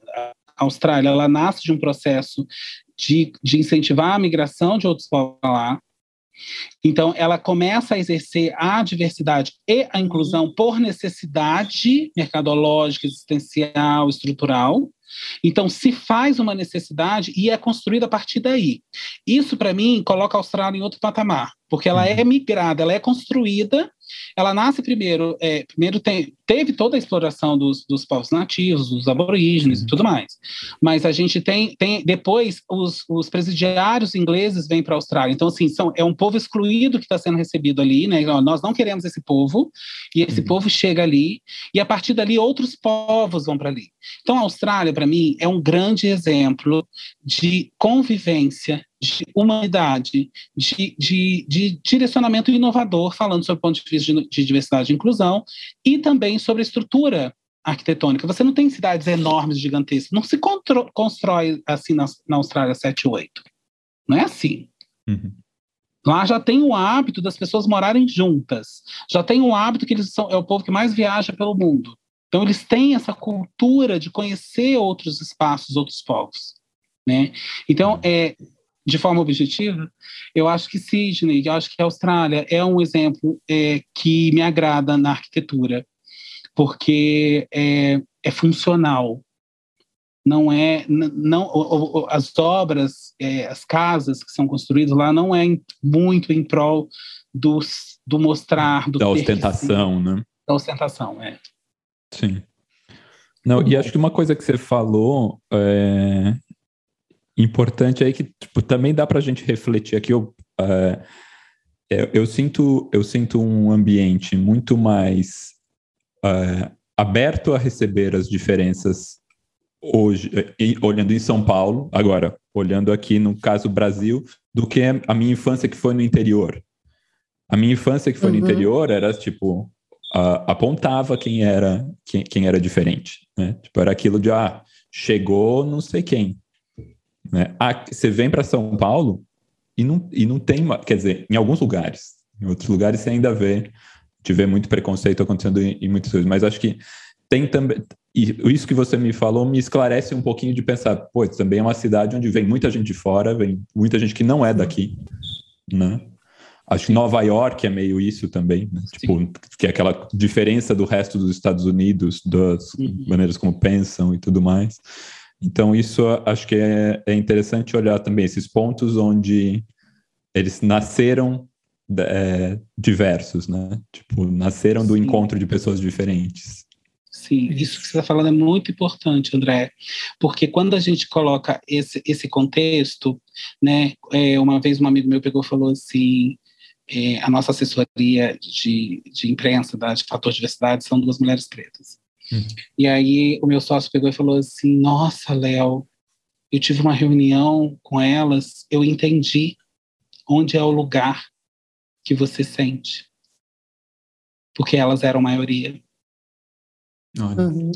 Austrália, ela nasce de um processo de, de incentivar a migração de outros povos lá, então, ela começa a exercer a diversidade e a inclusão por necessidade mercadológica, existencial, estrutural, então, se faz uma necessidade e é construída a partir daí. Isso, para mim, coloca a Austrália em outro patamar, porque ela é uhum. migrada, ela é construída ela nasce primeiro, é, primeiro tem, teve toda a exploração dos, dos povos nativos, dos aborígenes e tudo mais. Mas a gente tem, tem depois os, os presidiários ingleses vêm para a Austrália. Então, assim, são, é um povo excluído que está sendo recebido ali, né? Nós não queremos esse povo, e esse uhum. povo chega ali, e a partir dali outros povos vão para ali. Então, a Austrália, para mim, é um grande exemplo de convivência de humanidade, de, de, de, direcionamento inovador, falando sobre o ponto de vista de, de, diversidade e inclusão, e também sobre a estrutura arquitetônica. Você não tem cidades enormes, gigantescas, não se constrói assim na, na Austrália 7 e 8. Não é assim. Uhum. Lá já tem o hábito das pessoas morarem juntas, já tem o hábito que eles são é o povo que mais viaja pelo mundo. Então eles têm essa cultura de conhecer outros espaços, outros povos. Né? Então, é, de forma objetiva, eu acho que Sydney, eu acho que a Austrália é um exemplo é, que me agrada na arquitetura, porque é, é funcional. Não é, não, as obras, é, as casas que são construídas lá não é muito em prol dos, do mostrar, do da ostentação, né? Da ostentação, é. Sim. Não, e acho que uma coisa que você falou é, importante aí que tipo, também dá para a gente refletir aqui. Eu, uh, eu, eu, sinto, eu sinto um ambiente muito mais uh, aberto a receber as diferenças hoje, olhando em São Paulo, agora, olhando aqui no caso Brasil, do que a minha infância que foi no interior. A minha infância que foi uhum. no interior era tipo uh, apontava quem era quem, quem era diferente, né? Tipo, era aquilo de ah, chegou não sei quem, né? Você vem para São Paulo e não, e não tem, quer dizer, em alguns lugares, em outros lugares você ainda vê, te vê muito preconceito acontecendo em, em muitas coisas, mas acho que tem também, e isso que você me falou me esclarece um pouquinho de pensar, pô, também é uma cidade onde vem muita gente de fora, vem muita gente que não é daqui, né? Acho que Nova York é meio isso também, né? tipo, que é aquela diferença do resto dos Estados Unidos, das uhum. maneiras como pensam e tudo mais. Então, isso acho que é, é interessante olhar também esses pontos onde eles nasceram é, diversos, né? Tipo, nasceram do Sim. encontro de pessoas diferentes. Sim, isso que você está falando é muito importante, André, porque quando a gente coloca esse, esse contexto, né? É, uma vez um amigo meu pegou e falou assim: é, a nossa assessoria de, de imprensa da de Fator Diversidade são duas mulheres pretas. Uhum. E aí o meu sócio pegou e falou assim: Nossa, Léo, eu tive uma reunião com elas, eu entendi onde é o lugar que você sente. Porque elas eram maioria. Uhum.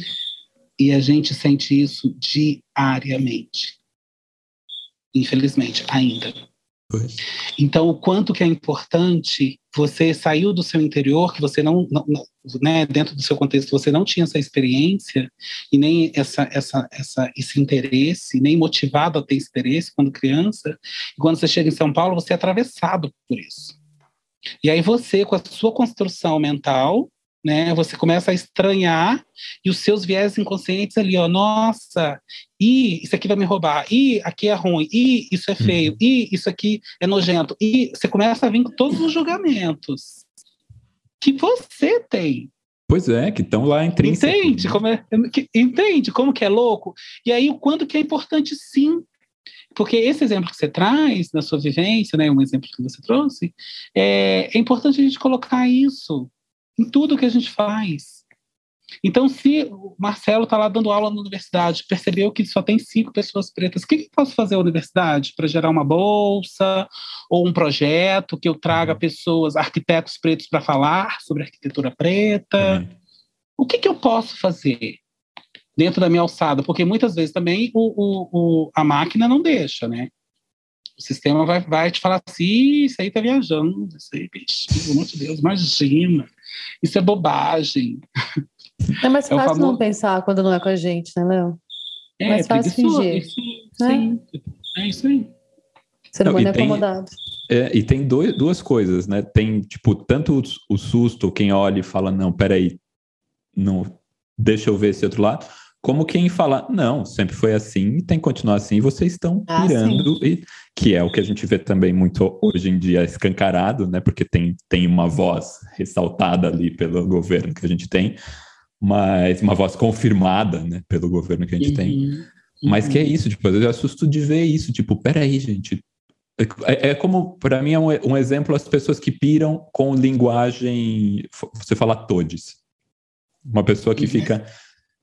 E a gente sente isso diariamente. Infelizmente, ainda. Pois. Então, o quanto que é importante você saiu do seu interior, que você não, não, né, dentro do seu contexto, você não tinha essa experiência e nem essa, essa, essa, esse interesse, nem motivado a ter esse interesse quando criança, e quando você chega em São Paulo, você é atravessado por isso. E aí você, com a sua construção mental, né, você começa a estranhar e os seus viés inconscientes ali, ó, nossa, e isso aqui vai me roubar, e aqui é ruim, e isso é feio, uhum. e isso aqui é nojento, e você começa a vir com todos os julgamentos que você tem. Pois é, que estão lá intrínseco. Entende como é, entende como que é louco? E aí o quanto que é importante sim porque esse exemplo que você traz da sua vivência, né, um exemplo que você trouxe, é, é importante a gente colocar isso em tudo que a gente faz. Então, se o Marcelo está lá dando aula na universidade, percebeu que só tem cinco pessoas pretas, o que, que eu posso fazer na universidade para gerar uma bolsa ou um projeto que eu traga pessoas, arquitetos pretos, para falar sobre arquitetura preta? Uhum. O que, que eu posso fazer dentro da minha alçada? Porque muitas vezes também o, o, o a máquina não deixa, né? O sistema vai, vai te falar assim, isso aí tá viajando, isso aí, bicho, pelo amor de Deus, imagina. Isso é bobagem. [laughs] É mais fácil é famoso... não pensar quando não é com a gente, né, Léo? É, mais fácil fingir. Isso, né? Sim, é isso aí. Ser humano é acomodado. É, e tem dois, duas coisas, né? Tem, tipo, tanto o, o, susto, quem olha e fala, não, peraí, não, deixa eu ver esse outro lado, como quem fala, não, sempre foi assim e tem que continuar assim, e vocês estão ah, pirando, e, que é o que a gente vê também muito hoje em dia escancarado, né? Porque tem, tem uma voz ressaltada ali pelo governo que a gente tem, mas uma voz confirmada, né, pelo governo que a gente uhum, tem. Uhum. Mas que é isso, tipo, eu assusto de ver isso, tipo, peraí, gente. É, é como, para mim, é um, um exemplo as pessoas que piram com linguagem, você fala todes. Uma pessoa que uhum. fica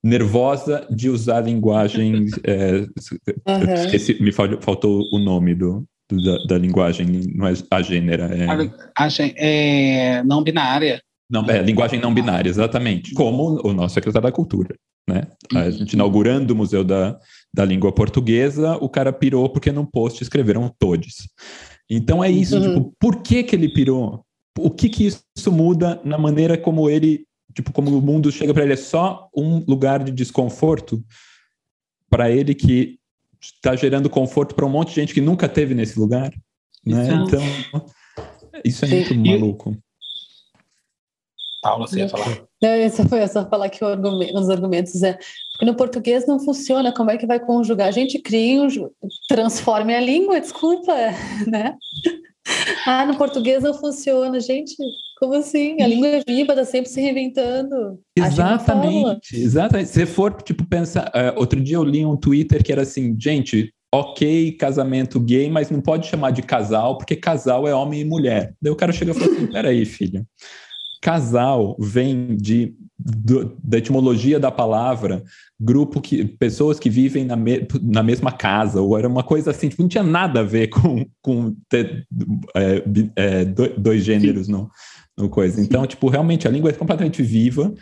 nervosa de usar linguagem. É, uhum. esqueci, me faltou o nome do, do da, da, linguagem, não é a gênera. É... A, a, é não binária. Não, é, linguagem não binária, exatamente. Como o nosso secretário da Cultura. Né? A uhum. gente inaugurando o Museu da, da Língua Portuguesa, o cara pirou porque num post escreveram todes. Então é isso, uhum. tipo, por que que ele pirou? O que que isso muda na maneira como ele tipo, como o mundo chega para ele, é só um lugar de desconforto para ele que está gerando conforto para um monte de gente que nunca teve nesse lugar, né? Então, isso é muito maluco. Paula, você ia falar? Não, isso foi só falar que argumento, os argumentos é porque no português não funciona, como é que vai conjugar? A gente cria, transforme a língua, desculpa, [laughs] né? Ah, no português não funciona, gente. Como assim? A língua é viva, está sempre se reinventando. Exatamente, exatamente. Se for, tipo, pensar. Uh, outro dia eu li um Twitter que era assim, gente, ok, casamento gay, mas não pode chamar de casal, porque casal é homem e mulher. Daí o cara chega e fala assim: peraí, filha. Casal vem de, do, da etimologia da palavra, grupo que pessoas que vivem na, me, na mesma casa, ou era uma coisa assim, tipo, não tinha nada a ver [laughs] com, com ter é, é, dois gêneros, Sim. não no coisa. Então, tipo, realmente a língua é completamente viva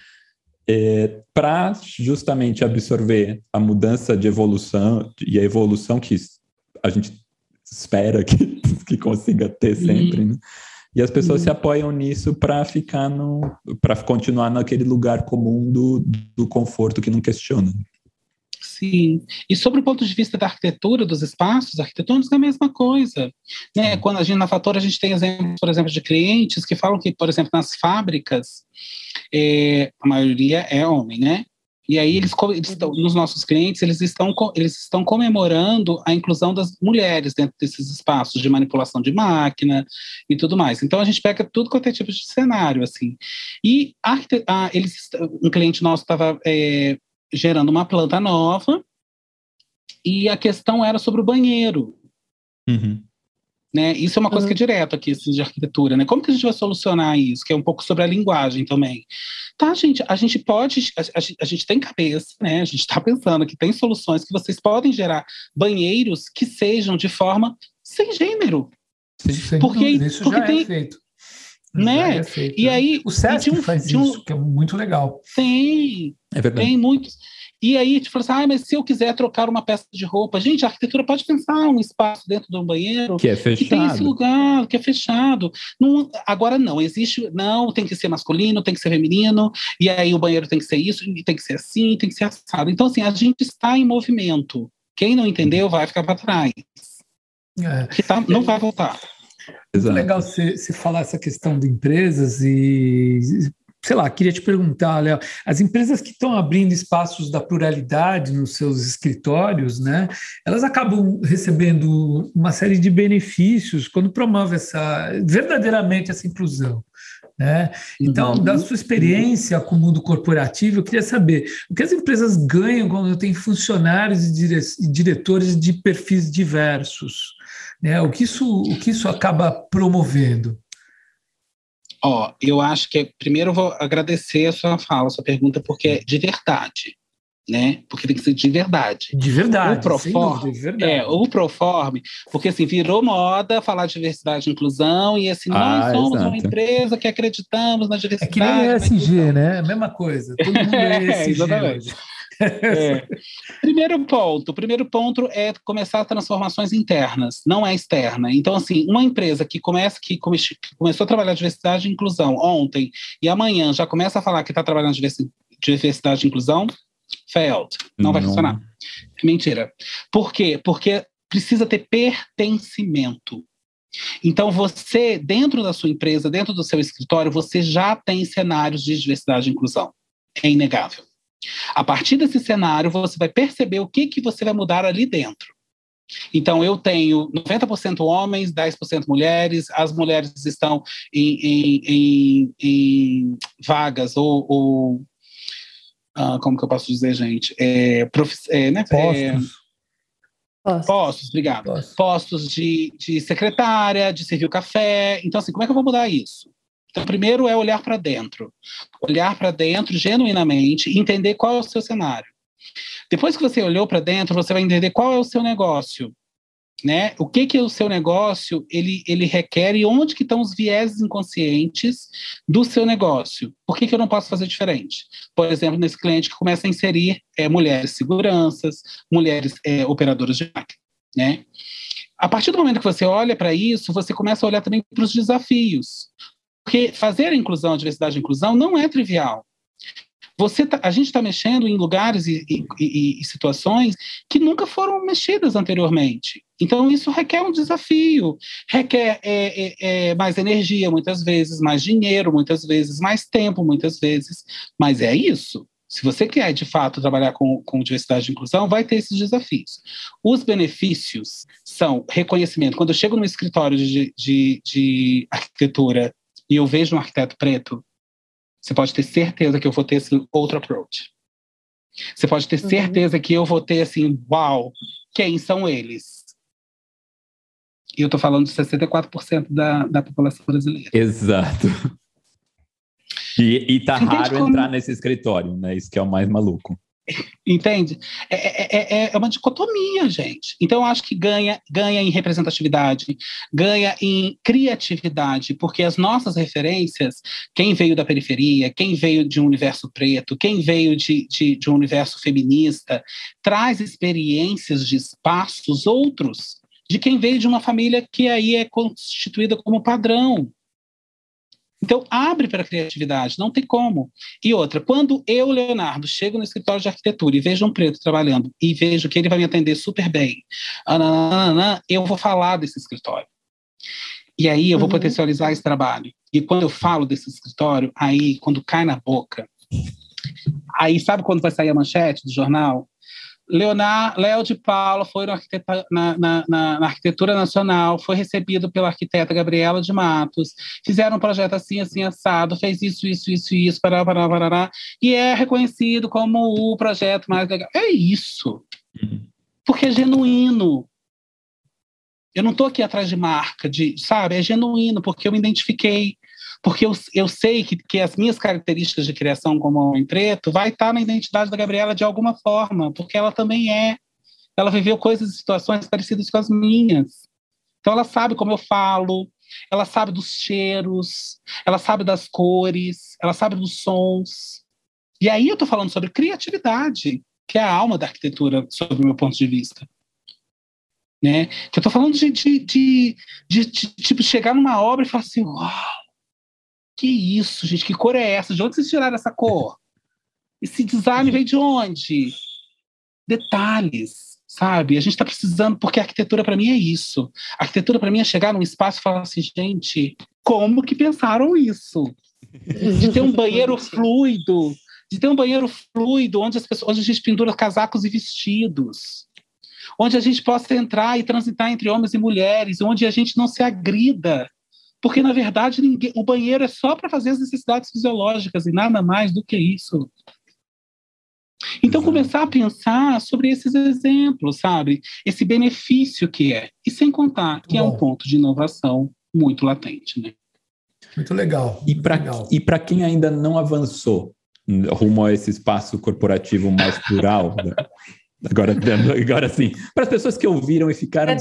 é, para justamente absorver a mudança de evolução e a evolução que a gente espera que, [laughs] que consiga ter sempre, né? E as pessoas se apoiam nisso para ficar no, para continuar naquele lugar comum do, do conforto que não questiona. Sim. E sobre o ponto de vista da arquitetura dos espaços arquitetônicos, é a mesma coisa. Né? Quando a gente, na Fator, a gente tem exemplos, por exemplo, de clientes que falam que, por exemplo, nas fábricas, é, a maioria é homem, né? E aí eles, eles estão, nos nossos clientes, eles estão, eles estão comemorando a inclusão das mulheres dentro desses espaços de manipulação de máquina e tudo mais. Então a gente pega tudo quanto é tipo de cenário, assim. E a, a, eles, um cliente nosso estava é, gerando uma planta nova e a questão era sobre o banheiro. Uhum. Né? Isso é uma coisa uhum. que é direto aqui, assim, de arquitetura, né? Como que a gente vai solucionar isso? Que é um pouco sobre a linguagem também. Tá, gente, a gente pode, a, a, a gente tem cabeça, né? A gente está pensando que tem soluções que vocês podem gerar banheiros que sejam de forma sem gênero. Sim, porque isso porque já é tem, é feito. Né? É feito, e aí o Sesc um, faz um, isso, que é muito legal. Tem, é verdade. tem muitos. E aí, tipo assim, ah, mas se eu quiser trocar uma peça de roupa, gente, a arquitetura pode pensar um espaço dentro de um banheiro que é fechado. Que tem esse lugar, que é fechado. Não, agora não, existe, não, tem que ser masculino, tem que ser feminino, e aí o banheiro tem que ser isso, tem que ser assim, tem que ser assado. Então, assim, a gente está em movimento. Quem não entendeu vai ficar para trás. É. Que tá, não vai voltar. Exato. Muito legal você, você falar essa questão de empresas e sei lá, queria te perguntar, Léo, as empresas que estão abrindo espaços da pluralidade nos seus escritórios, né, elas acabam recebendo uma série de benefícios quando promove essa verdadeiramente essa inclusão. Né? Então, uhum. da sua experiência com o mundo corporativo, eu queria saber o que as empresas ganham quando tem funcionários e dire diretores de perfis diversos. Né? O, que isso, o que isso acaba promovendo? Ó, eu acho que primeiro eu vou agradecer a sua fala, a sua pergunta, porque é de verdade, né? Porque tem que ser de verdade. De verdade. O Proforme, de verdade. é, o Proforme, porque assim, virou moda falar de diversidade e inclusão, e assim, ah, nós somos exato. uma empresa que acreditamos na diversidade. É que nem ESG, né? A mesma coisa. Todo mundo é ESG. [laughs] é, exatamente. É. [laughs] Primeiro ponto, primeiro ponto é começar as transformações internas, não é externa. Então, assim, uma empresa que começa que, come, que começou a trabalhar diversidade e inclusão ontem e amanhã já começa a falar que está trabalhando diversidade e inclusão, failed, não, não vai funcionar. Mentira. Por quê? Porque precisa ter pertencimento. Então, você, dentro da sua empresa, dentro do seu escritório, você já tem cenários de diversidade e inclusão. É inegável. A partir desse cenário, você vai perceber o que, que você vai mudar ali dentro. Então, eu tenho 90% homens, 10% mulheres, as mulheres estão em, em, em, em vagas ou. ou ah, como que eu posso dizer, gente? É, prof, é, né? É, Postos. Postos, obrigado. Postos, Postos de, de secretária, de servir o café. Então, assim, como é que eu vou mudar isso? Então, primeiro é olhar para dentro. Olhar para dentro genuinamente e entender qual é o seu cenário. Depois que você olhou para dentro, você vai entender qual é o seu negócio. Né? O que, que é o seu negócio ele, ele requer e onde que estão os vieses inconscientes do seu negócio. Por que, que eu não posso fazer diferente? Por exemplo, nesse cliente que começa a inserir é, mulheres seguranças, mulheres é, operadoras de máquina. Né? A partir do momento que você olha para isso, você começa a olhar também para os desafios. Porque fazer a inclusão, a diversidade e a inclusão não é trivial. Você tá, a gente está mexendo em lugares e, e, e, situações que nunca foram mexidas anteriormente. Então, isso requer um desafio, requer é, é, é, mais energia, muitas vezes, mais dinheiro, muitas vezes, mais tempo, muitas vezes. Mas é isso. Se você quer, de fato, trabalhar com, com diversidade e inclusão, vai ter esses desafios. Os benefícios são reconhecimento. Quando eu chego no escritório de, de, de arquitetura e eu vejo um arquiteto preto, você pode ter certeza que eu vou ter esse outro approach. Você pode ter uhum. certeza que eu vou ter assim, uau, quem são eles? E eu estou falando de 64% da, da população brasileira. Exato. E, e tá raro como... entrar nesse escritório, né? Isso que é o mais maluco. Entende? É, é, é, é, uma dicotomia, gente. Então, eu acho que ganha, ganha em representatividade, ganha em criatividade, porque as nossas referências, quem veio da periferia, quem veio de um universo preto, quem veio de, de, de um universo feminista, traz experiências de espaços outros de quem veio de uma família que aí é constituída como padrão. Então, abre para a criatividade, não tem como. E outra, quando eu, Leonardo, chego no escritório de arquitetura e vejo um preto trabalhando e vejo que ele vai me atender super bem, eu vou falar desse escritório. E aí eu vou uhum. potencializar esse trabalho. E quando eu falo desse escritório, aí, quando cai na boca, aí sabe quando vai sair a manchete do jornal? Leonardo, Léo de Paula foi na, na, na, na, Arquitetura Nacional, foi recebido pela arquiteta Gabriela de Matos, fizeram um projeto assim, assim, assado, fez isso, isso, isso, isso, pará, pará, pará, e é reconhecido como o projeto mais legal. É isso. Porque é genuíno. Eu não estou aqui atrás de marca, de, sabe? É genuíno, porque eu me identifiquei porque eu, eu sei que, que as minhas características de criação como homem preto vai estar na identidade da Gabriela de alguma forma, porque ela também é. Ela viveu coisas e situações parecidas com as minhas. Então ela sabe como eu falo, ela sabe dos cheiros, ela sabe das cores, ela sabe dos sons. E aí eu estou falando sobre criatividade, que é a alma da arquitetura, sob o meu ponto de vista. Né? Que eu estou falando de, de, de, de, tipo, chegar numa obra e falar assim, uau, que isso, gente? Que cor é essa? De onde vocês tiraram essa cor? Esse design veio de onde? Detalhes, sabe? A gente está precisando, porque a arquitetura para mim é isso. A arquitetura para mim é chegar num espaço e falar assim, gente, como que pensaram isso? De ter um banheiro [laughs] fluido, de ter um banheiro fluido onde as pessoas, onde a gente pendura casacos e vestidos, onde a gente possa entrar e transitar entre homens e mulheres, onde a gente não se agrida, porque na verdade ninguém, o banheiro é só para fazer as necessidades fisiológicas e nada mais do que isso. Então, começar a pensar sobre esses exemplos, sabe? Esse benefício que é. E sem contar que Bom. é um ponto de inovação muito latente, né? Muito legal. E para quem ainda não avançou rumo a esse espaço corporativo mais plural, né? Agora, [laughs] agora sim, para as pessoas que ouviram e ficaram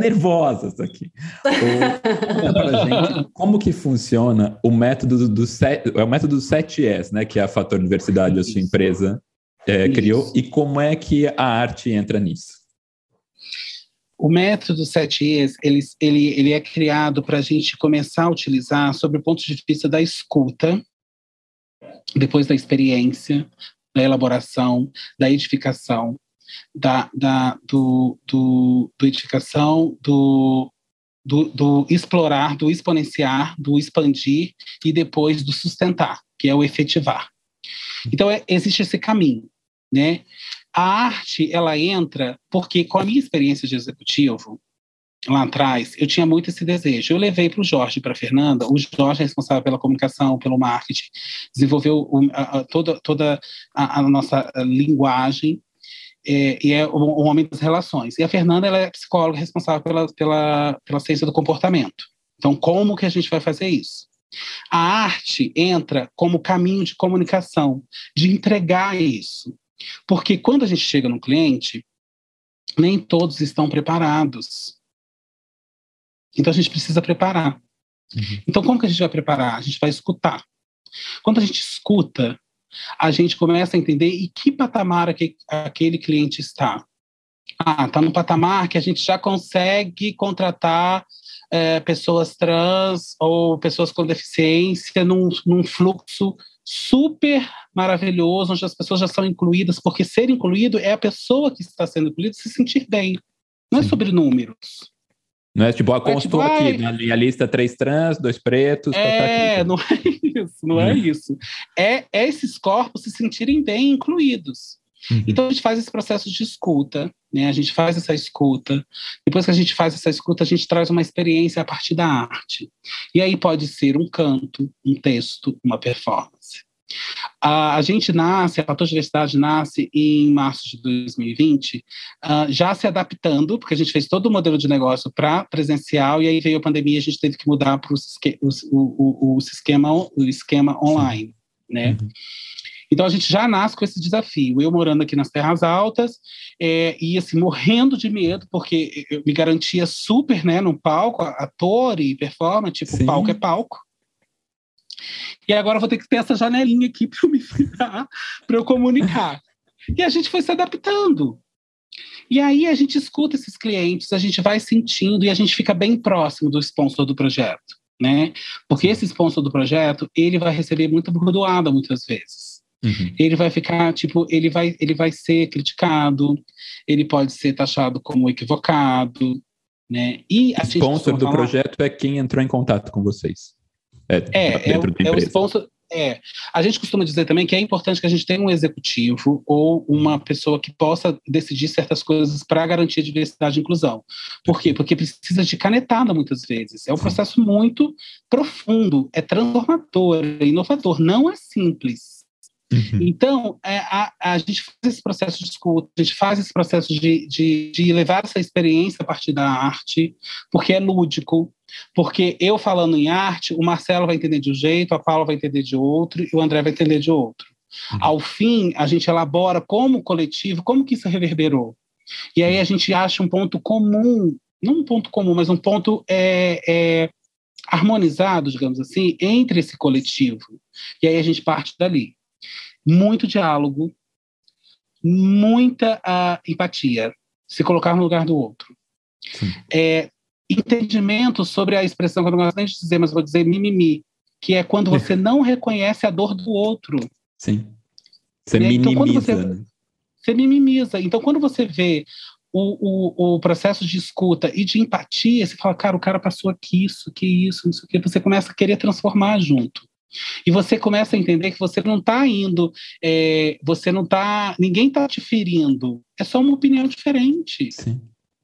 nervosas aqui. [laughs] gente, como que funciona o método do, é o método do 7S, né, que é a Fator Diversidade, a sua empresa é, criou, e como é que a arte entra nisso? O método 7Es, ele, ele, ele é criado para a gente começar a utilizar sob o ponto de vista da escuta, depois da experiência, da elaboração, da edificação, da, da do, do, do edificação, do, do, do, explorar, do exponenciar, do expandir e depois do sustentar, que é o efetivar. Então, é, existe esse caminho, né? A arte, ela entra porque, com a minha experiência de executivo, lá atrás, eu tinha muito esse desejo. Eu levei para o Jorge, para a Fernanda. O Jorge é responsável pela comunicação, pelo marketing, desenvolveu o, a, a, toda, toda a, a nossa linguagem é, e é o, homem das relações. E a Fernanda ela é psicóloga responsável pela, pela, pela ciência do comportamento. Então, como que a gente vai fazer isso? A arte entra como caminho de comunicação, de entregar isso. Porque quando a gente chega no cliente, nem todos estão preparados. Então a gente precisa preparar. Uhum. Então, como que a gente vai preparar? A gente vai escutar. Quando a gente escuta, a gente começa a entender em que patamar aquele cliente está. Ah, está no patamar que a gente já consegue contratar é, pessoas trans ou pessoas com deficiência num, num fluxo super maravilhoso, onde as pessoas já são incluídas, porque ser incluído é a pessoa que está sendo incluída se sentir bem. Não é sobre números. Não é tipo, ah, constou é, tipo, aqui, na minha lista três trans, dois pretos. Tá, tá é, não é isso, não é uhum. isso. É, é esses corpos se sentirem bem incluídos. Uhum. Então a gente faz esse processo de escuta, né? A gente faz essa escuta. Depois que a gente faz essa escuta, a gente traz uma experiência a partir da arte. E aí pode ser um canto, um texto, uma performance. A, a gente nasce, a Fator Diversidade nasce em março de 2020, uh, ah, já se adaptando, porque a gente fez todo o modelo de negócio para presencial, e aí veio a pandemia, a gente teve que mudar para o, o, o, esquema, o esquema online, né? Uhum. Então a gente já nasce com esse desafio. Eu morando aqui nas Terras Altas é, e assim morrendo de medo porque eu me garantia super, né, no palco, ator e performance, tipo Sim. palco é palco. E agora eu vou ter que ter essa janelinha aqui [laughs] para eu me virar, para eu comunicar. E a gente foi se adaptando. E aí a gente escuta esses clientes, a gente vai sentindo e a gente fica bem próximo do sponsor do projeto, né? Porque esse sponsor do projeto, ele vai receber muita bordoada muitas vezes. Uhum. Ele vai ficar, tipo, ele vai, ele vai ser criticado, ele pode ser taxado como equivocado, né? E o sponsor do falar... projeto é quem entrou em contato com vocês. É, é, é, o, é o sponsor. É, a gente costuma dizer também que é importante que a gente tenha um executivo ou uma pessoa que possa decidir certas coisas para garantir a diversidade e inclusão. Por quê? Porque precisa de canetada muitas vezes. É um processo muito profundo, é transformador, é inovador, não é simples. Uhum. Então, é, a, a, gente faz esse processo de escuta, a gente faz esse processo de, de, de levar essa experiência a partir da arte, porque é lúdico, porque eu falando em arte, o Marcelo vai entender de um jeito, a Paula vai entender de outro e o André vai entender de outro. Uhum. Ao fim, a gente elabora como coletivo, como que isso reverberou. E aí a gente acha um ponto comum, não um ponto comum, mas um ponto é, é, harmonizado, digamos assim, entre esse coletivo. E aí a gente parte dali muito diálogo, muita uh, empatia, se colocar no lugar do outro. É, entendimento sobre a expressão que eu não gosto nem de dizer, mas vou dizer mimimi, que é quando você [laughs] não reconhece a dor do outro. Sim. Você minimiza. Então, você, né? você minimiza. Então, quando você vê o, o, o, processo de escuta e de empatia, você fala, cara, o cara passou aqui, isso, que isso, não sei o que, você começa a querer transformar junto. E você começa a entender que você não está indo, é, você não está, ninguém está te ferindo, é só uma opinião diferente. Sim.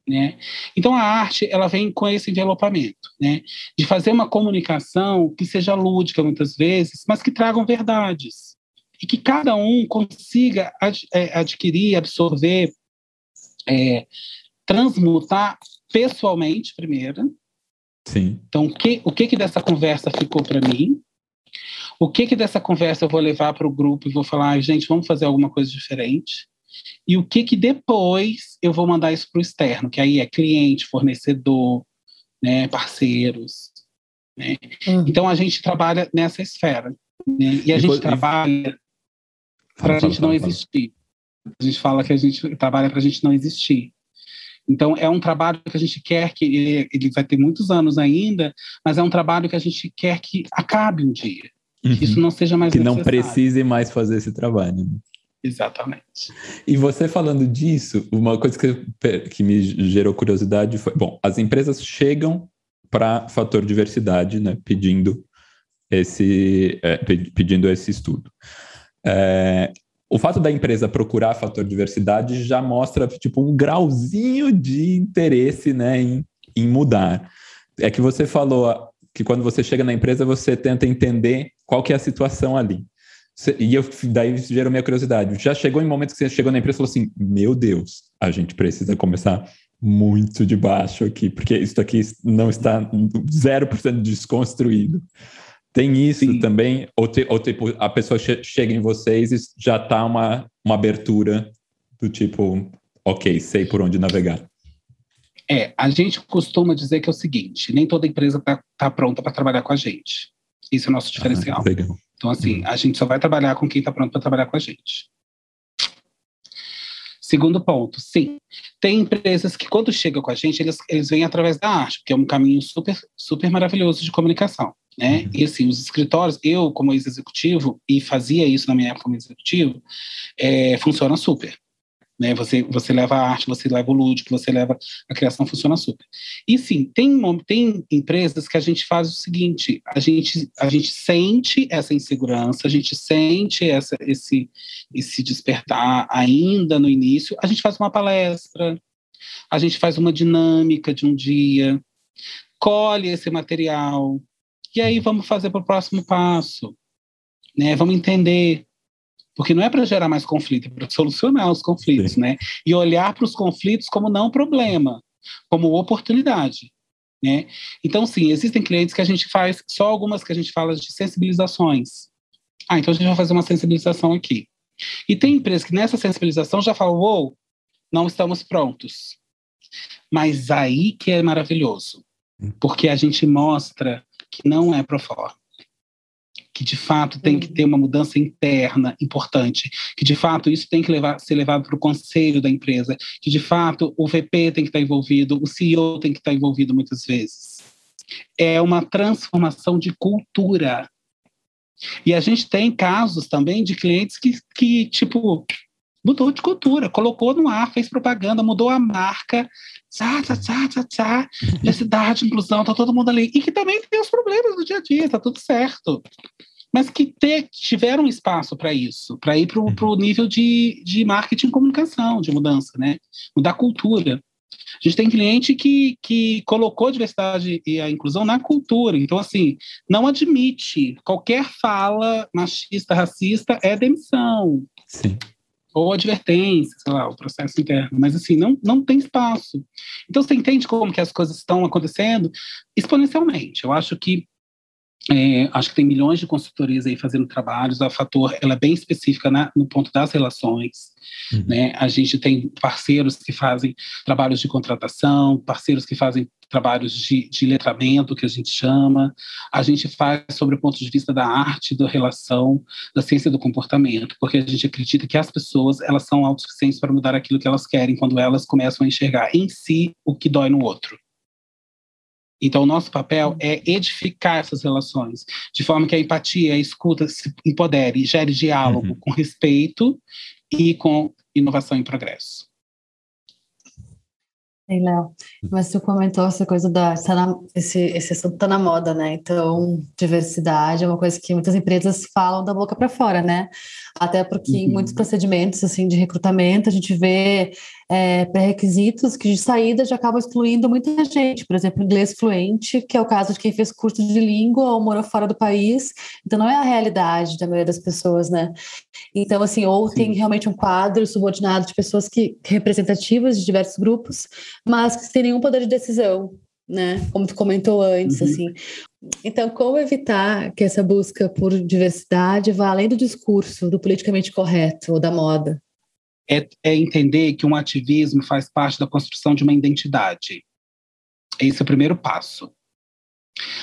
Né? Então a arte ela vem com esse envelopamento, né? de fazer uma comunicação que seja lúdica muitas vezes, mas que tragam verdades e que cada um consiga ad, é, adquirir, absorver, é, transmutar pessoalmente primeiro. Sim. Então o que o que, que dessa conversa ficou para mim? O que que dessa conversa eu vou levar para o grupo e vou falar, gente, vamos fazer alguma coisa diferente? E o que que depois eu vou mandar isso para o externo, que aí é cliente, fornecedor, né, parceiros. Né? Uhum. Então a gente trabalha nessa esfera. Né? E a e gente trabalha para a gente não existir. A gente fala que a gente trabalha para a gente não existir. Então, é um trabalho que a gente quer que ele, ele, vai ter muitos anos ainda, mas é um trabalho que a gente quer que acabe um dia. Uhum. Que isso não seja mais Que necessário. não precise mais fazer esse trabalho. Né? Exatamente. E você falando disso, uma coisa que, que me gerou curiosidade foi: bom, as empresas chegam para fator diversidade, né, pedindo esse, é, pedindo esse estudo. É, o fato da empresa procurar fator diversidade já mostra tipo um grauzinho de interesse, né, em, em mudar. É que você falou que quando você chega na empresa você tenta entender qual que é a situação ali. E eu, daí gerou minha curiosidade. Já chegou em momentos que você chegou na empresa e falou assim: Meu Deus, a gente precisa começar muito de baixo aqui, porque isso aqui não está 0% desconstruído. Tem isso Sim. também? Ou, te, ou, tipo, a pessoa che chega em vocês e já está uma, uma abertura do tipo, ok, sei por onde navegar? É, a gente costuma dizer que é o seguinte: nem toda empresa está tá pronta para trabalhar com a gente. Isso é o nosso diferencial. Ah, legal. Então, assim, uhum. a gente só vai trabalhar com quem está pronto para trabalhar com a gente. Segundo ponto, sim. Tem empresas que, quando chegam com a gente, eles, eles vêm através da arte, porque é um caminho super, super maravilhoso de comunicação. Né? Uhum. E assim, os escritórios, eu, como ex-executivo, e fazia isso na minha época como executivo, é, funciona super. Né? Você, você leva a arte, você leva o lúdico, você leva a criação, funciona super. E sim, tem, tem empresas que a gente faz o seguinte: a gente, a gente sente essa insegurança, a gente sente essa, esse, esse despertar ainda no início, a gente faz uma palestra, a gente faz uma dinâmica de um dia, colhe esse material, e aí vamos fazer para o próximo passo. Né? Vamos entender porque não é para gerar mais conflito, é para solucionar os conflitos, Sim. né? E olhar para os conflitos como não problema, como oportunidade. Né? Então, sim, existem clientes que a gente faz, só algumas que a gente fala de sensibilizações. Ah, então a gente vai fazer uma sensibilização aqui. E tem empresas que nessa sensibilização já falam, uou, não estamos prontos. Mas aí que é maravilhoso, hum. porque a gente mostra que não é pro forma que de fato tem que ter uma mudança interna importante, que de fato isso tem que levar, ser levado para o conselho da empresa, que de fato o VP tem que estar envolvido, o CEO tem que estar envolvido muitas vezes. É uma transformação de cultura. E a gente tem casos também de clientes que, que tipo, mudou de cultura, colocou no ar, fez propaganda, mudou a marca, tchá, tchá, tchá, tchá, tchá, diversidade, inclusão, tá todo mundo ali. E que também tem os problemas do dia a dia, tá tudo certo. Mas que ter, tiveram espaço para isso, para ir para o nível de, de marketing e comunicação, de mudança, né? Mudar cultura. A gente tem cliente que, que colocou a diversidade e a inclusão na cultura. Então, assim, não admite qualquer fala machista, racista, é demissão. Sim ou advertência, sei lá, o processo interno, mas assim, não, não tem espaço. Então você entende como que as coisas estão acontecendo exponencialmente. Eu acho que é, acho que tem milhões de consultorias aí fazendo trabalhos. A Fator ela é bem específica na, no ponto das relações. Uhum. Né? A gente tem parceiros que fazem trabalhos de contratação, parceiros que fazem trabalhos de, de letramento, que a gente chama. A gente faz sobre o ponto de vista da arte, da relação, da ciência do comportamento, porque a gente acredita que as pessoas elas são autossuficientes para mudar aquilo que elas querem quando elas começam a enxergar em si o que dói no outro. Então, o nosso papel é edificar essas relações, de forma que a empatia, a escuta se empodere, gere diálogo uhum. com respeito e com inovação e progresso. Ei, Léo, mas você comentou essa coisa da. Tá na, esse, esse assunto tá na moda, né? Então, diversidade é uma coisa que muitas empresas falam da boca para fora, né? Até porque uhum. em muitos procedimentos assim, de recrutamento a gente vê é, pré-requisitos que de saída já acabam excluindo muita gente. Por exemplo, inglês fluente, que é o caso de quem fez curso de língua ou morou fora do país. Então, não é a realidade da maioria das pessoas, né? Então, assim, ou Sim. tem realmente um quadro subordinado de pessoas que representativas de diversos grupos, mas sem nenhum poder de decisão, né? Como tu comentou antes, uhum. assim. Então, como evitar que essa busca por diversidade vá além do discurso do politicamente correto ou da moda? É, é entender que um ativismo faz parte da construção de uma identidade. Esse é o primeiro passo.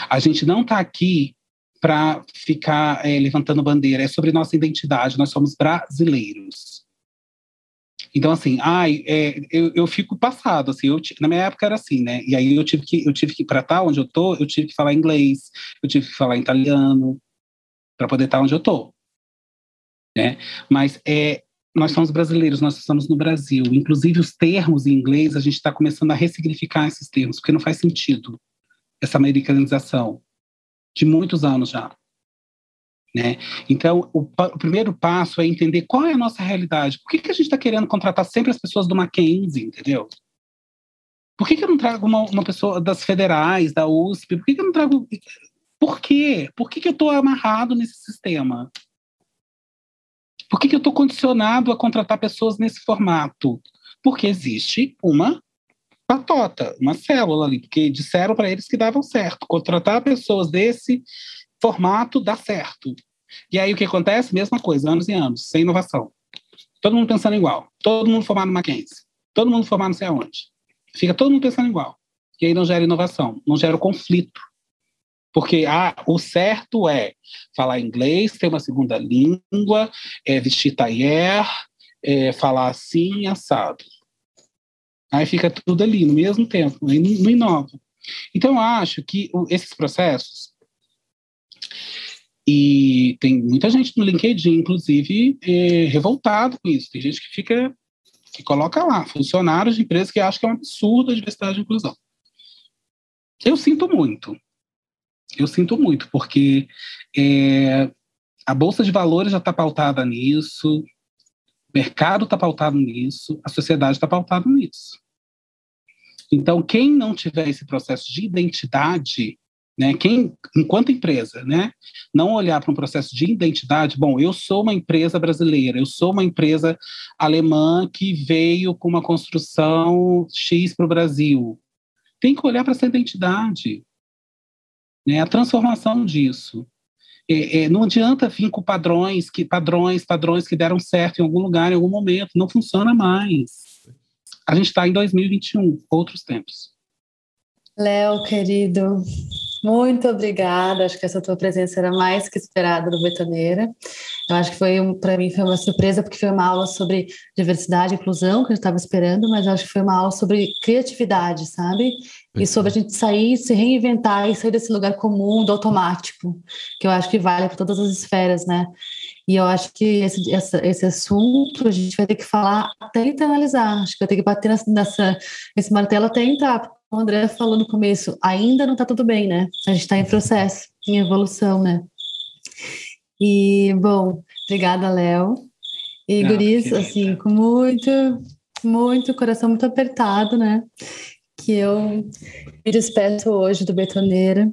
A gente não está aqui para ficar é, levantando bandeira, é sobre nossa identidade, nós somos brasileiros. Então, assim, ai, é, eu, eu fico passado, assim, eu, na minha época era assim, né? E aí eu tive que, eu tive que, para estar onde eu tô, eu tive que falar inglês, eu tive que falar italiano, para poder estar onde eu tô. Né? Mas é, nós somos brasileiros, nós estamos no Brasil. Inclusive, os termos em inglês, a gente está começando a ressignificar esses termos, porque não faz sentido essa americanização de muitos anos já. Né? Então, o, o, primeiro passo é entender qual é a nossa realidade. Por que, que a gente está querendo contratar sempre as pessoas do Mackenzie, entendeu? Por que, que eu não trago uma, uma, pessoa das federais, da USP? Por que, que eu não trago. Por quê? Por que, que eu estou amarrado nesse sistema? Por que, que eu estou condicionado a contratar pessoas nesse formato? Porque existe uma patota, uma célula ali, porque disseram para eles que davam certo. Contratar pessoas desse formato dá certo. E aí o que acontece? Mesma coisa, anos e anos, sem inovação. Todo mundo pensando igual. Todo mundo formado no Mackenzie. Todo mundo formado não sei aonde. Fica todo mundo pensando igual. E aí não gera inovação, não gera conflito. Porque ah, o certo é falar inglês, ter uma segunda língua, é vestir tailleur, é falar assim, assado. Aí fica tudo ali no mesmo tempo, não, não inova. Então, eu acho que esses processos e tem muita gente no LinkedIn, inclusive, é, revoltado com isso. Tem gente que fica, que coloca lá, funcionários de empresas que acham que é um absurdo a diversidade e inclusão. Eu sinto muito. Eu sinto muito, porque é, a Bolsa de Valores já está pautada nisso, o mercado está pautado nisso, a sociedade está pautada nisso. Então, quem não tiver esse processo de identidade né? Quem, enquanto empresa, né, não olhar para um processo de identidade, bom, eu sou uma empresa brasileira, eu sou uma empresa alemã que veio com uma construção X para o Brasil. Tem que olhar para essa identidade, né, a transformação disso. É, é, não adianta vir com padrões que padrões, padrões que deram certo em algum lugar, em algum momento, não funciona mais. A gente está em 2021, outros tempos. Léo, querido, muito obrigada. Acho que essa tua presença era mais que esperada do Betoneira. Eu acho que foi para mim foi uma surpresa porque foi uma aula sobre diversidade e inclusão que eu estava esperando, mas acho que foi uma aula sobre criatividade, sabe? E sobre a gente sair, se reinventar e sair desse lugar comum do automático, que eu acho que vale para todas as esferas, né? E eu acho que esse, essa, esse assunto a gente vai ter que falar até internalizar. Acho que vai ter que bater nessa, nessa esse martelo até entrar o André falou no começo, ainda não está tudo bem, né? A gente está em processo, em evolução, né? E, bom, obrigada, Léo. E, não, Guris, assim, com muito, muito, coração muito apertado, né? Que eu me despeço hoje do Betoneira.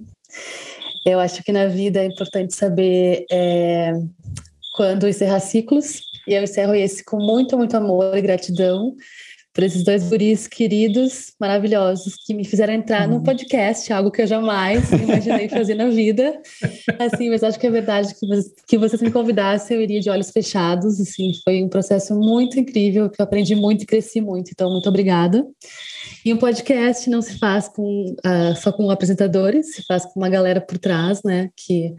Eu acho que na vida é importante saber é, quando encerrar ciclos, e eu encerro esse com muito, muito amor e gratidão por esses dois guris queridos, maravilhosos, que me fizeram entrar uhum. no podcast, algo que eu jamais imaginei fazer na vida. Assim, mas acho que é verdade que, que vocês me convidassem, eu iria de olhos fechados. Assim, foi um processo muito incrível, que eu aprendi muito e cresci muito. Então, muito obrigada. E um podcast não se faz com, uh, só com apresentadores, se faz com uma galera por trás, né? Que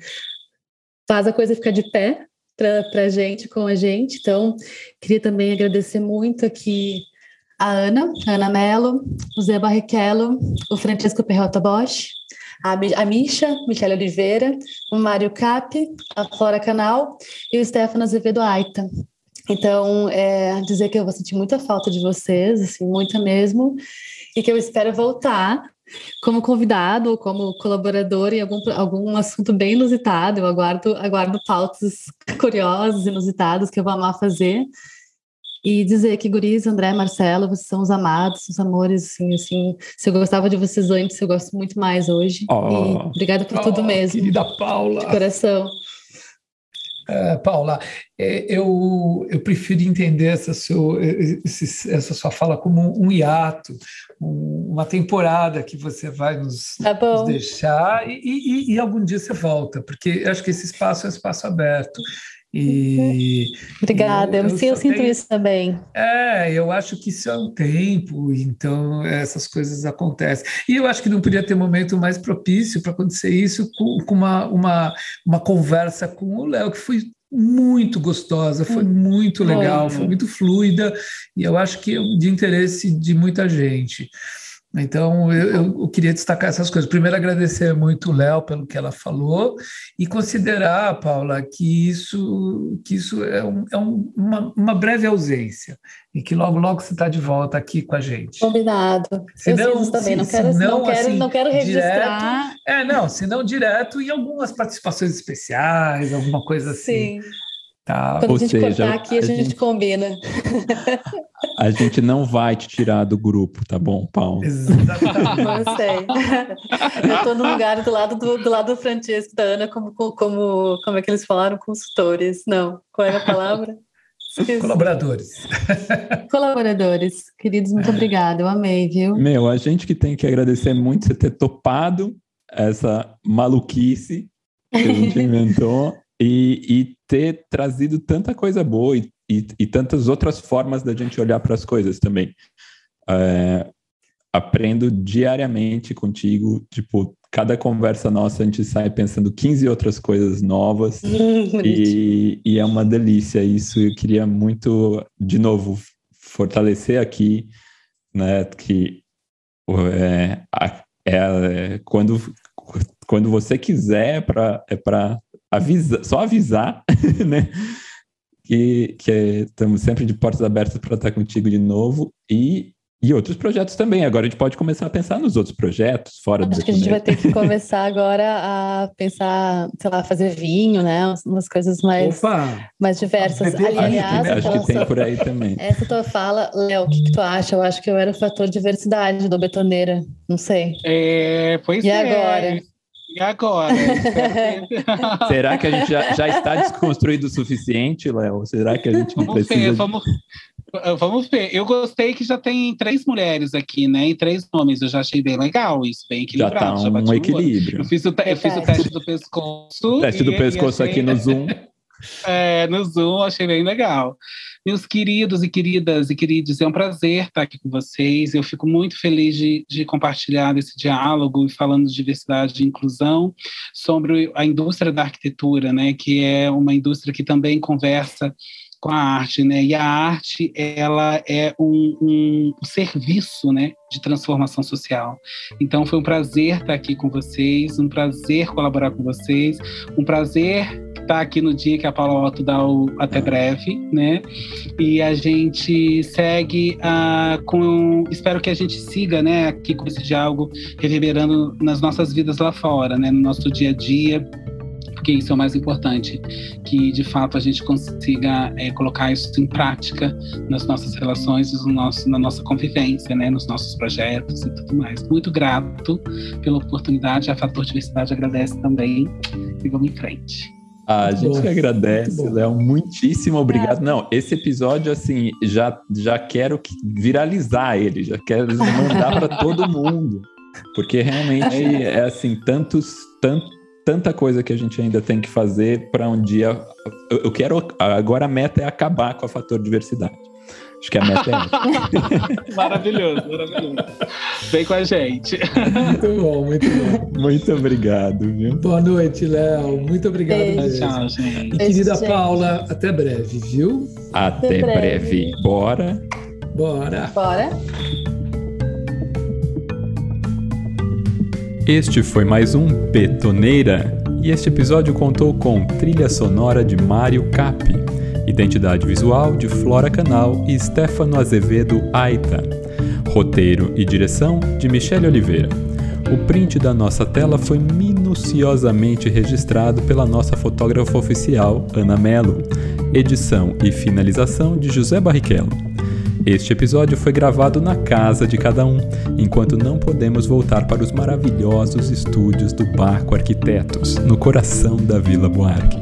faz a coisa ficar de pé para a gente, com a gente. Então, queria também agradecer muito aqui a Ana, a Ana Mello, o Zé Barrichello, o Francisco Perrota Bosch, a, a Misha, Michele Oliveira, o Mário Cap, a Flora Canal e o Stefano Azevedo Aita. Então, é, dizer que eu vou sentir muita falta de vocês, assim, muita mesmo. E que eu espero voltar como convidado ou como colaborador em algum, algum assunto bem inusitado. Eu aguardo, aguardo pautas curiosas, inusitadas que eu vou amar fazer. E dizer que Guris, André, Marcelo, vocês são os amados, os amores, assim, assim. Se eu gostava de vocês antes, eu gosto muito mais hoje. Oh, e obrigada por oh, tudo mesmo. Querida Paula. De coração. É, Paula, é, eu, eu prefiro entender essa, seu, essa sua fala como um hiato, uma temporada que você vai nos, tá nos deixar e, e, e, algum dia você volta, porque acho que esse espaço é um espaço aberto. E, Obrigada, eu, eu, eu sinto tenho, isso também. É, eu acho que isso é um tempo, então essas coisas acontecem. E eu acho que não podia ter momento mais propício para acontecer isso com, com, uma, uma, uma conversa com o Léo, que foi muito gostosa, foi hum, muito legal, foi muito fluida, e eu acho que é de interesse de muita gente. Então, eu, eu, queria destacar essas coisas. Primeiro, agradecer muito o Léo pelo que ela falou e considerar, Paula, que isso, que isso é, um, é um, uma, uma, breve ausência e que logo, logo você está de volta aqui com a gente. Combinado. Se eu não, também, não quero, não, não, quero, assim, não quero registrar. Direto, é, não, se não direto em algumas participações especiais, alguma coisa assim. Sim. Tá? Quando Ou a gente seja, cortar aqui, a, a gente, gente, combina. A gente não vai te tirar do grupo, tá bom, Paulo? Exatamente. Eu sei. Eu estou no lugar do lado do, do lado do Francesco da Ana, como, como, como é que eles falaram? Consultores. Não, qual é a palavra? Esqueci. Colaboradores. Colaboradores. Queridos, muito obrigada. Eu amei, viu? Meu, a gente que tem que agradecer muito você ter topado essa maluquice que a gente [laughs] inventou e, e ter trazido tanta coisa boa e, e, e, tantas outras formas da gente olhar para as coisas também. É, aprendo diariamente contigo, tipo, cada conversa nossa a gente sai pensando 15 outras coisas novas [laughs] e, e, é uma delícia isso. Eu queria muito, de novo, fortalecer aqui, né, que é, é, quando, quando você quiser é para avisa, só avisar, [laughs] né? Que, que estamos sempre de portas abertas para estar contigo de novo e, e outros projetos também. Agora a gente pode começar a pensar nos outros projetos fora Acho do que a gente vai ter que [laughs] começar agora a pensar, sei lá, fazer vinho, né? Umas coisas mais, Opa! mais diversas. Ali, aliás, acho que, acho que tem por aí também. Essa tua fala, Léo, o que, que, tu acha? Eu acho que eu era o fator diversidade do Betoneira. Não sei. É, pois e é. E agora? E agora? [laughs] Será que a gente já, já, está desconstruído o suficiente, Léo? Será que a gente não vamos precisa... Ver, vamos, vamos ver. Eu gostei que já tem três mulheres aqui, né? E três homens. Eu já achei bem legal isso, bem equilibrado. Já tá um, um equilíbrio. Eu fiz, o, eu fiz o teste do pescoço. Teste do pescoço achei... aqui no Zoom. [laughs] É, no Zoom, achei bem legal. Meus queridos e queridas e queridos, é um prazer estar aqui com vocês. Eu fico muito feliz de, de compartilhar esse diálogo e falando de diversidade e inclusão sobre a indústria da arquitetura, né, que é uma indústria que também conversa com a arte, né? E a arte, ela é um, um, serviço, né, de transformação social. Então, foi um prazer estar aqui com vocês, um prazer colaborar com vocês, um prazer estar aqui no dia que a Paula Otto dá o Até Breve, né? E a gente segue uh, com... Espero que a gente siga, né, aqui com esse diálogo reverberando nas nossas vidas lá fora, né? No nosso dia a dia, porque isso é o mais importante, que de fato a gente consiga é, colocar isso em prática nas nossas relações, no nosso, na nossa convivência, né, nos nossos projetos e tudo mais. Muito grato pela oportunidade, a Fator Diversidade agradece também e vamos em frente. A gente que agradece, Léo. Muitíssimo obrigado. Não, esse episódio, assim, já, já quero viralizar ele, já quero mandar para todo mundo. Porque realmente é assim, tantos, tanto, tanta coisa que a gente ainda tem que fazer para um dia. Eu, eu, quero. Agora a meta é acabar com a fator diversidade. Acho que a meta é essa. maravilhoso, maravilhoso. Vem com a gente. Muito bom, muito bom. Muito obrigado, viu? Boa noite, Léo. Muito obrigado. Beijo. Tchau, gente. E querida Beijo, Paula, até breve, viu? Até, até breve. breve. Bora. Bora. Bora. Este foi mais um Betoneira e este episódio contou com trilha sonora de Mário Capi, identidade visual de Flora Canal e Stefano Azevedo Aita. Roteiro e direção de Michele Oliveira. O print da nossa tela foi minuciosamente registrado pela nossa fotógrafa oficial, Ana Mello. Edição e finalização de José Barrichello. Este episódio foi gravado na casa de cada um, enquanto não podemos voltar para os maravilhosos estúdios do Barco Arquitetos, no coração da Vila Buarque.